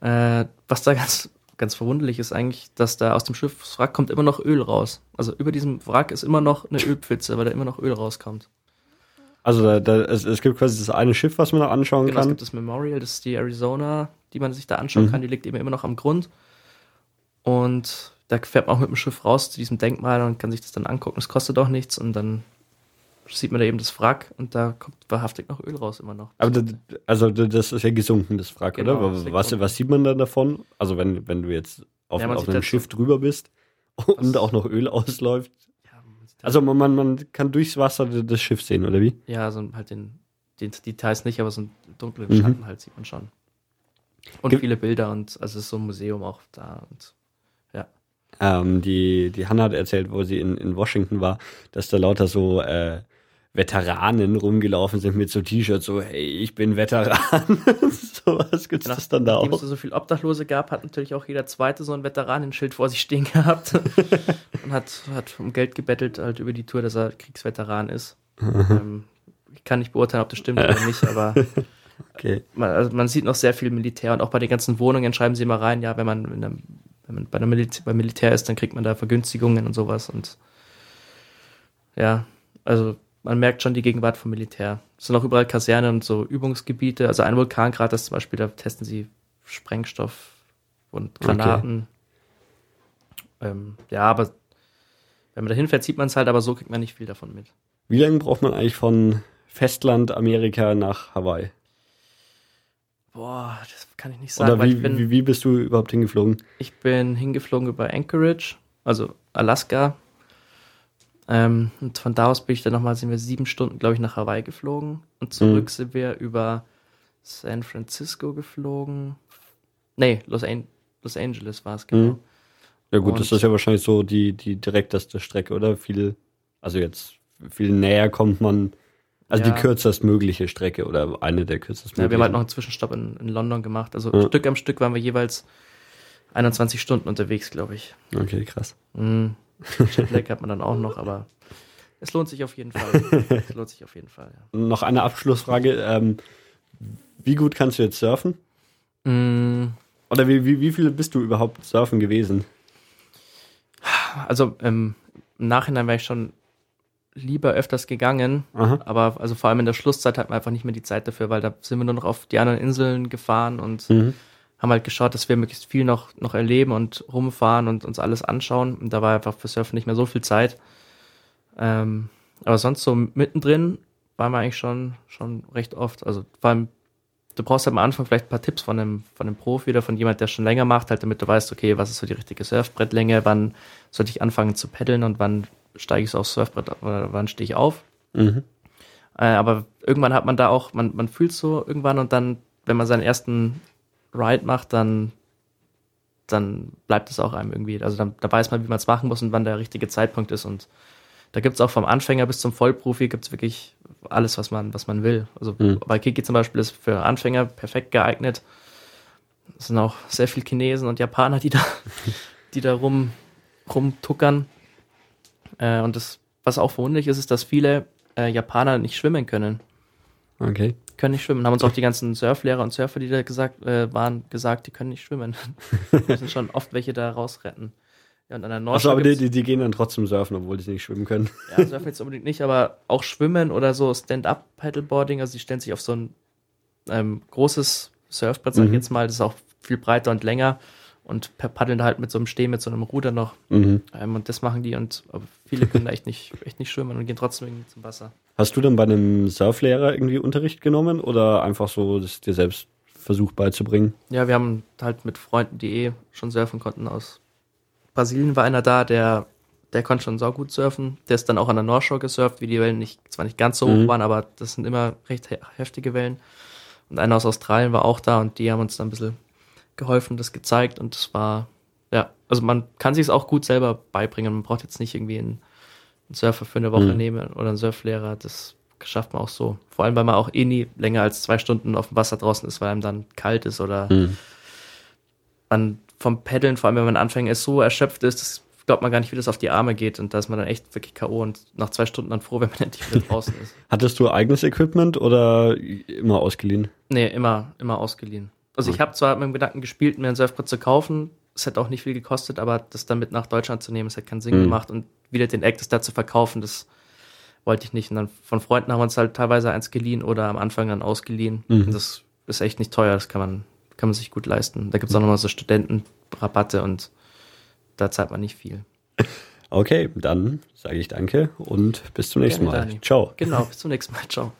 Äh, was da ganz, ganz verwunderlich ist eigentlich, dass da aus dem Schiffswrack kommt immer noch Öl raus. Also über diesem Wrack ist immer noch eine Ölpfütze, weil da immer noch Öl rauskommt. Also da, da, es, es gibt quasi das eine Schiff, was man da anschauen genau, kann. Es gibt das Memorial, das ist die Arizona, die man sich da anschauen mhm. kann. Die liegt eben immer noch am Grund. Und da fährt man auch mit dem Schiff raus zu diesem Denkmal und kann sich das dann angucken. Es kostet auch nichts und dann sieht man da eben das Wrack und da kommt wahrhaftig noch Öl raus immer noch. Aber das, also das ist ja gesunken, das Wrack, genau, oder? Was, was sieht man dann davon? Also wenn, wenn du jetzt auf, ja, auf einem Schiff drüber bist und auch noch Öl ausläuft. Ja, also man, man, man kann durchs Wasser das Schiff sehen, oder wie? Ja, so halt den, den Details nicht, aber so einen dunklen mhm. Schatten halt sieht man schon. Und Ge viele Bilder und also es ist so ein Museum auch da und. Ähm, die, die Hannah hat erzählt, wo sie in, in Washington war, dass da lauter so äh, Veteranen rumgelaufen sind mit so T-Shirts, so, hey, ich bin Veteran. so was gibt es dann da auch. Es so viel Obdachlose gab, hat natürlich auch jeder Zweite so ein Veteranenschild vor sich stehen gehabt und hat, hat um Geld gebettelt halt über die Tour, dass er Kriegsveteran ist. ähm, ich kann nicht beurteilen, ob das stimmt oder nicht, aber okay. man, also man sieht noch sehr viel Militär und auch bei den ganzen Wohnungen schreiben sie immer rein, ja, wenn man, wenn man bei der Militär, beim Militär ist, dann kriegt man da Vergünstigungen und sowas und ja, also man merkt schon die Gegenwart vom Militär. Es sind auch überall Kasernen und so Übungsgebiete. Also ein Vulkankrater zum Beispiel, da testen sie Sprengstoff und Granaten. Okay. Ähm, ja, aber wenn man da hinfährt, sieht man es halt, aber so kriegt man nicht viel davon mit. Wie lange braucht man eigentlich von Festland Amerika nach Hawaii? Boah, das kann ich nicht sagen. Oder wie, bin, wie, wie bist du überhaupt hingeflogen? Ich bin hingeflogen über Anchorage, also Alaska, ähm, und von da aus bin ich dann nochmal, sind wir sieben Stunden, glaube ich, nach Hawaii geflogen. Und zurück mhm. sind wir über San Francisco geflogen. Nee, Los, An Los Angeles war es, genau. Mhm. Ja gut, und das ist ja wahrscheinlich so die, die direkteste Strecke, oder? Viel, also jetzt viel näher kommt man, also ja. die kürzestmögliche Strecke oder eine der kürzestmöglichen. Ja, wir haben halt noch einen Zwischenstopp in, in London gemacht. Also ja. Stück am Stück waren wir jeweils 21 Stunden unterwegs, glaube ich. Okay, krass. Mhm. Jetlag hat man dann auch noch, aber es lohnt sich auf jeden Fall. Es lohnt sich auf jeden Fall. Ja. Noch eine Abschlussfrage. Ähm, wie gut kannst du jetzt surfen? Mm. Oder wie, wie, wie viel bist du überhaupt surfen gewesen? Also ähm, im Nachhinein wäre ich schon lieber öfters gegangen, Aha. aber also vor allem in der Schlusszeit hat man einfach nicht mehr die Zeit dafür, weil da sind wir nur noch auf die anderen Inseln gefahren und mhm haben halt geschaut, dass wir möglichst viel noch, noch erleben und rumfahren und uns alles anschauen. Und da war einfach für Surfen nicht mehr so viel Zeit. Ähm, aber sonst so mittendrin waren wir eigentlich schon, schon recht oft. Also vor allem, du brauchst halt am Anfang vielleicht ein paar Tipps von einem, von einem Profi oder von jemand, der schon länger macht, halt damit du weißt, okay, was ist so die richtige Surfbrettlänge, wann sollte ich anfangen zu paddeln und wann steige ich aufs Surfbrett oder wann stehe ich auf. Mhm. Äh, aber irgendwann hat man da auch, man, man fühlt so irgendwann und dann, wenn man seinen ersten Ride macht, dann, dann bleibt es auch einem irgendwie. Also dann, da weiß man, wie man es machen muss und wann der richtige Zeitpunkt ist. Und da gibt es auch vom Anfänger bis zum Vollprofi gibt es wirklich alles, was man, was man will. Also mhm. bei Kiki zum Beispiel ist für Anfänger perfekt geeignet. Es sind auch sehr viele Chinesen und Japaner, die da, die da rum, rumtuckern. Äh, und das, was auch verwunderlich ist, ist, dass viele äh, Japaner nicht schwimmen können. Okay können nicht schwimmen. Haben uns auch die ganzen Surflehrer und Surfer, die da gesagt äh, waren, gesagt, die können nicht schwimmen. Wir müssen schon oft welche da rausretten. Ja, und an der Nordschau aber die, die, die, gehen dann trotzdem surfen, obwohl die nicht schwimmen können. Ja, surfen jetzt unbedingt nicht, aber auch schwimmen oder so Stand-up-Paddleboarding, also die stellen sich auf so ein ähm, großes Surfbrett, sag ich mhm. jetzt mal, das ist auch viel breiter und länger und per- paddeln da halt mit so einem Steh, mit so einem Ruder noch. Mhm. Ähm, und das machen die und viele können da echt nicht, echt nicht schwimmen und gehen trotzdem irgendwie zum Wasser. Hast du dann bei einem Surflehrer irgendwie Unterricht genommen oder einfach so das dir selbst versucht beizubringen? Ja, wir haben halt mit Freunden, die eh schon surfen konnten aus Brasilien war einer da, der, der konnte schon saugut surfen. Der ist dann auch an der North Shore gesurft, wie die Wellen nicht, zwar nicht ganz so Mhm. hoch waren, aber das sind immer recht he heftige Wellen. Und einer aus Australien war auch da und die haben uns dann ein bisschen geholfen, das gezeigt und es war, ja, also man kann sich es auch gut selber beibringen. Man braucht jetzt nicht irgendwie einen, einen Surfer für eine Woche Mhm. nehmen oder einen Surflehrer. Das schafft man auch so. Vor allem, weil man auch eh nie länger als zwei Stunden auf dem Wasser draußen ist, weil einem dann kalt ist oder Mhm. man vom Paddeln, vor allem wenn man Anfänger ist, so erschöpft ist, das glaubt man gar nicht, wie das auf die Arme geht. Und da ist man dann echt wirklich K.O. und nach zwei Stunden dann froh, wenn man endlich wieder draußen ist. Hattest du eigenes Equipment oder immer ausgeliehen? Nee, immer, immer ausgeliehen. Also ich habe zwar mit dem Gedanken gespielt, mir ein Surfbrett zu kaufen, es hätte auch nicht viel gekostet, aber das dann mit nach Deutschland zu nehmen, es hat keinen Sinn Mhm. gemacht und wieder den Actus da zu verkaufen, das wollte ich nicht. Und dann von Freunden haben wir uns halt teilweise eins geliehen oder am Anfang dann ausgeliehen. Mhm. Und das ist echt nicht teuer, das kann man, kann man sich gut leisten. Da gibt es auch nochmal so Studentenrabatte und da zahlt man nicht viel. Okay, dann sage ich danke und bis zum nächsten Mal. Ciao. Genau, bis zum nächsten Mal. Ciao.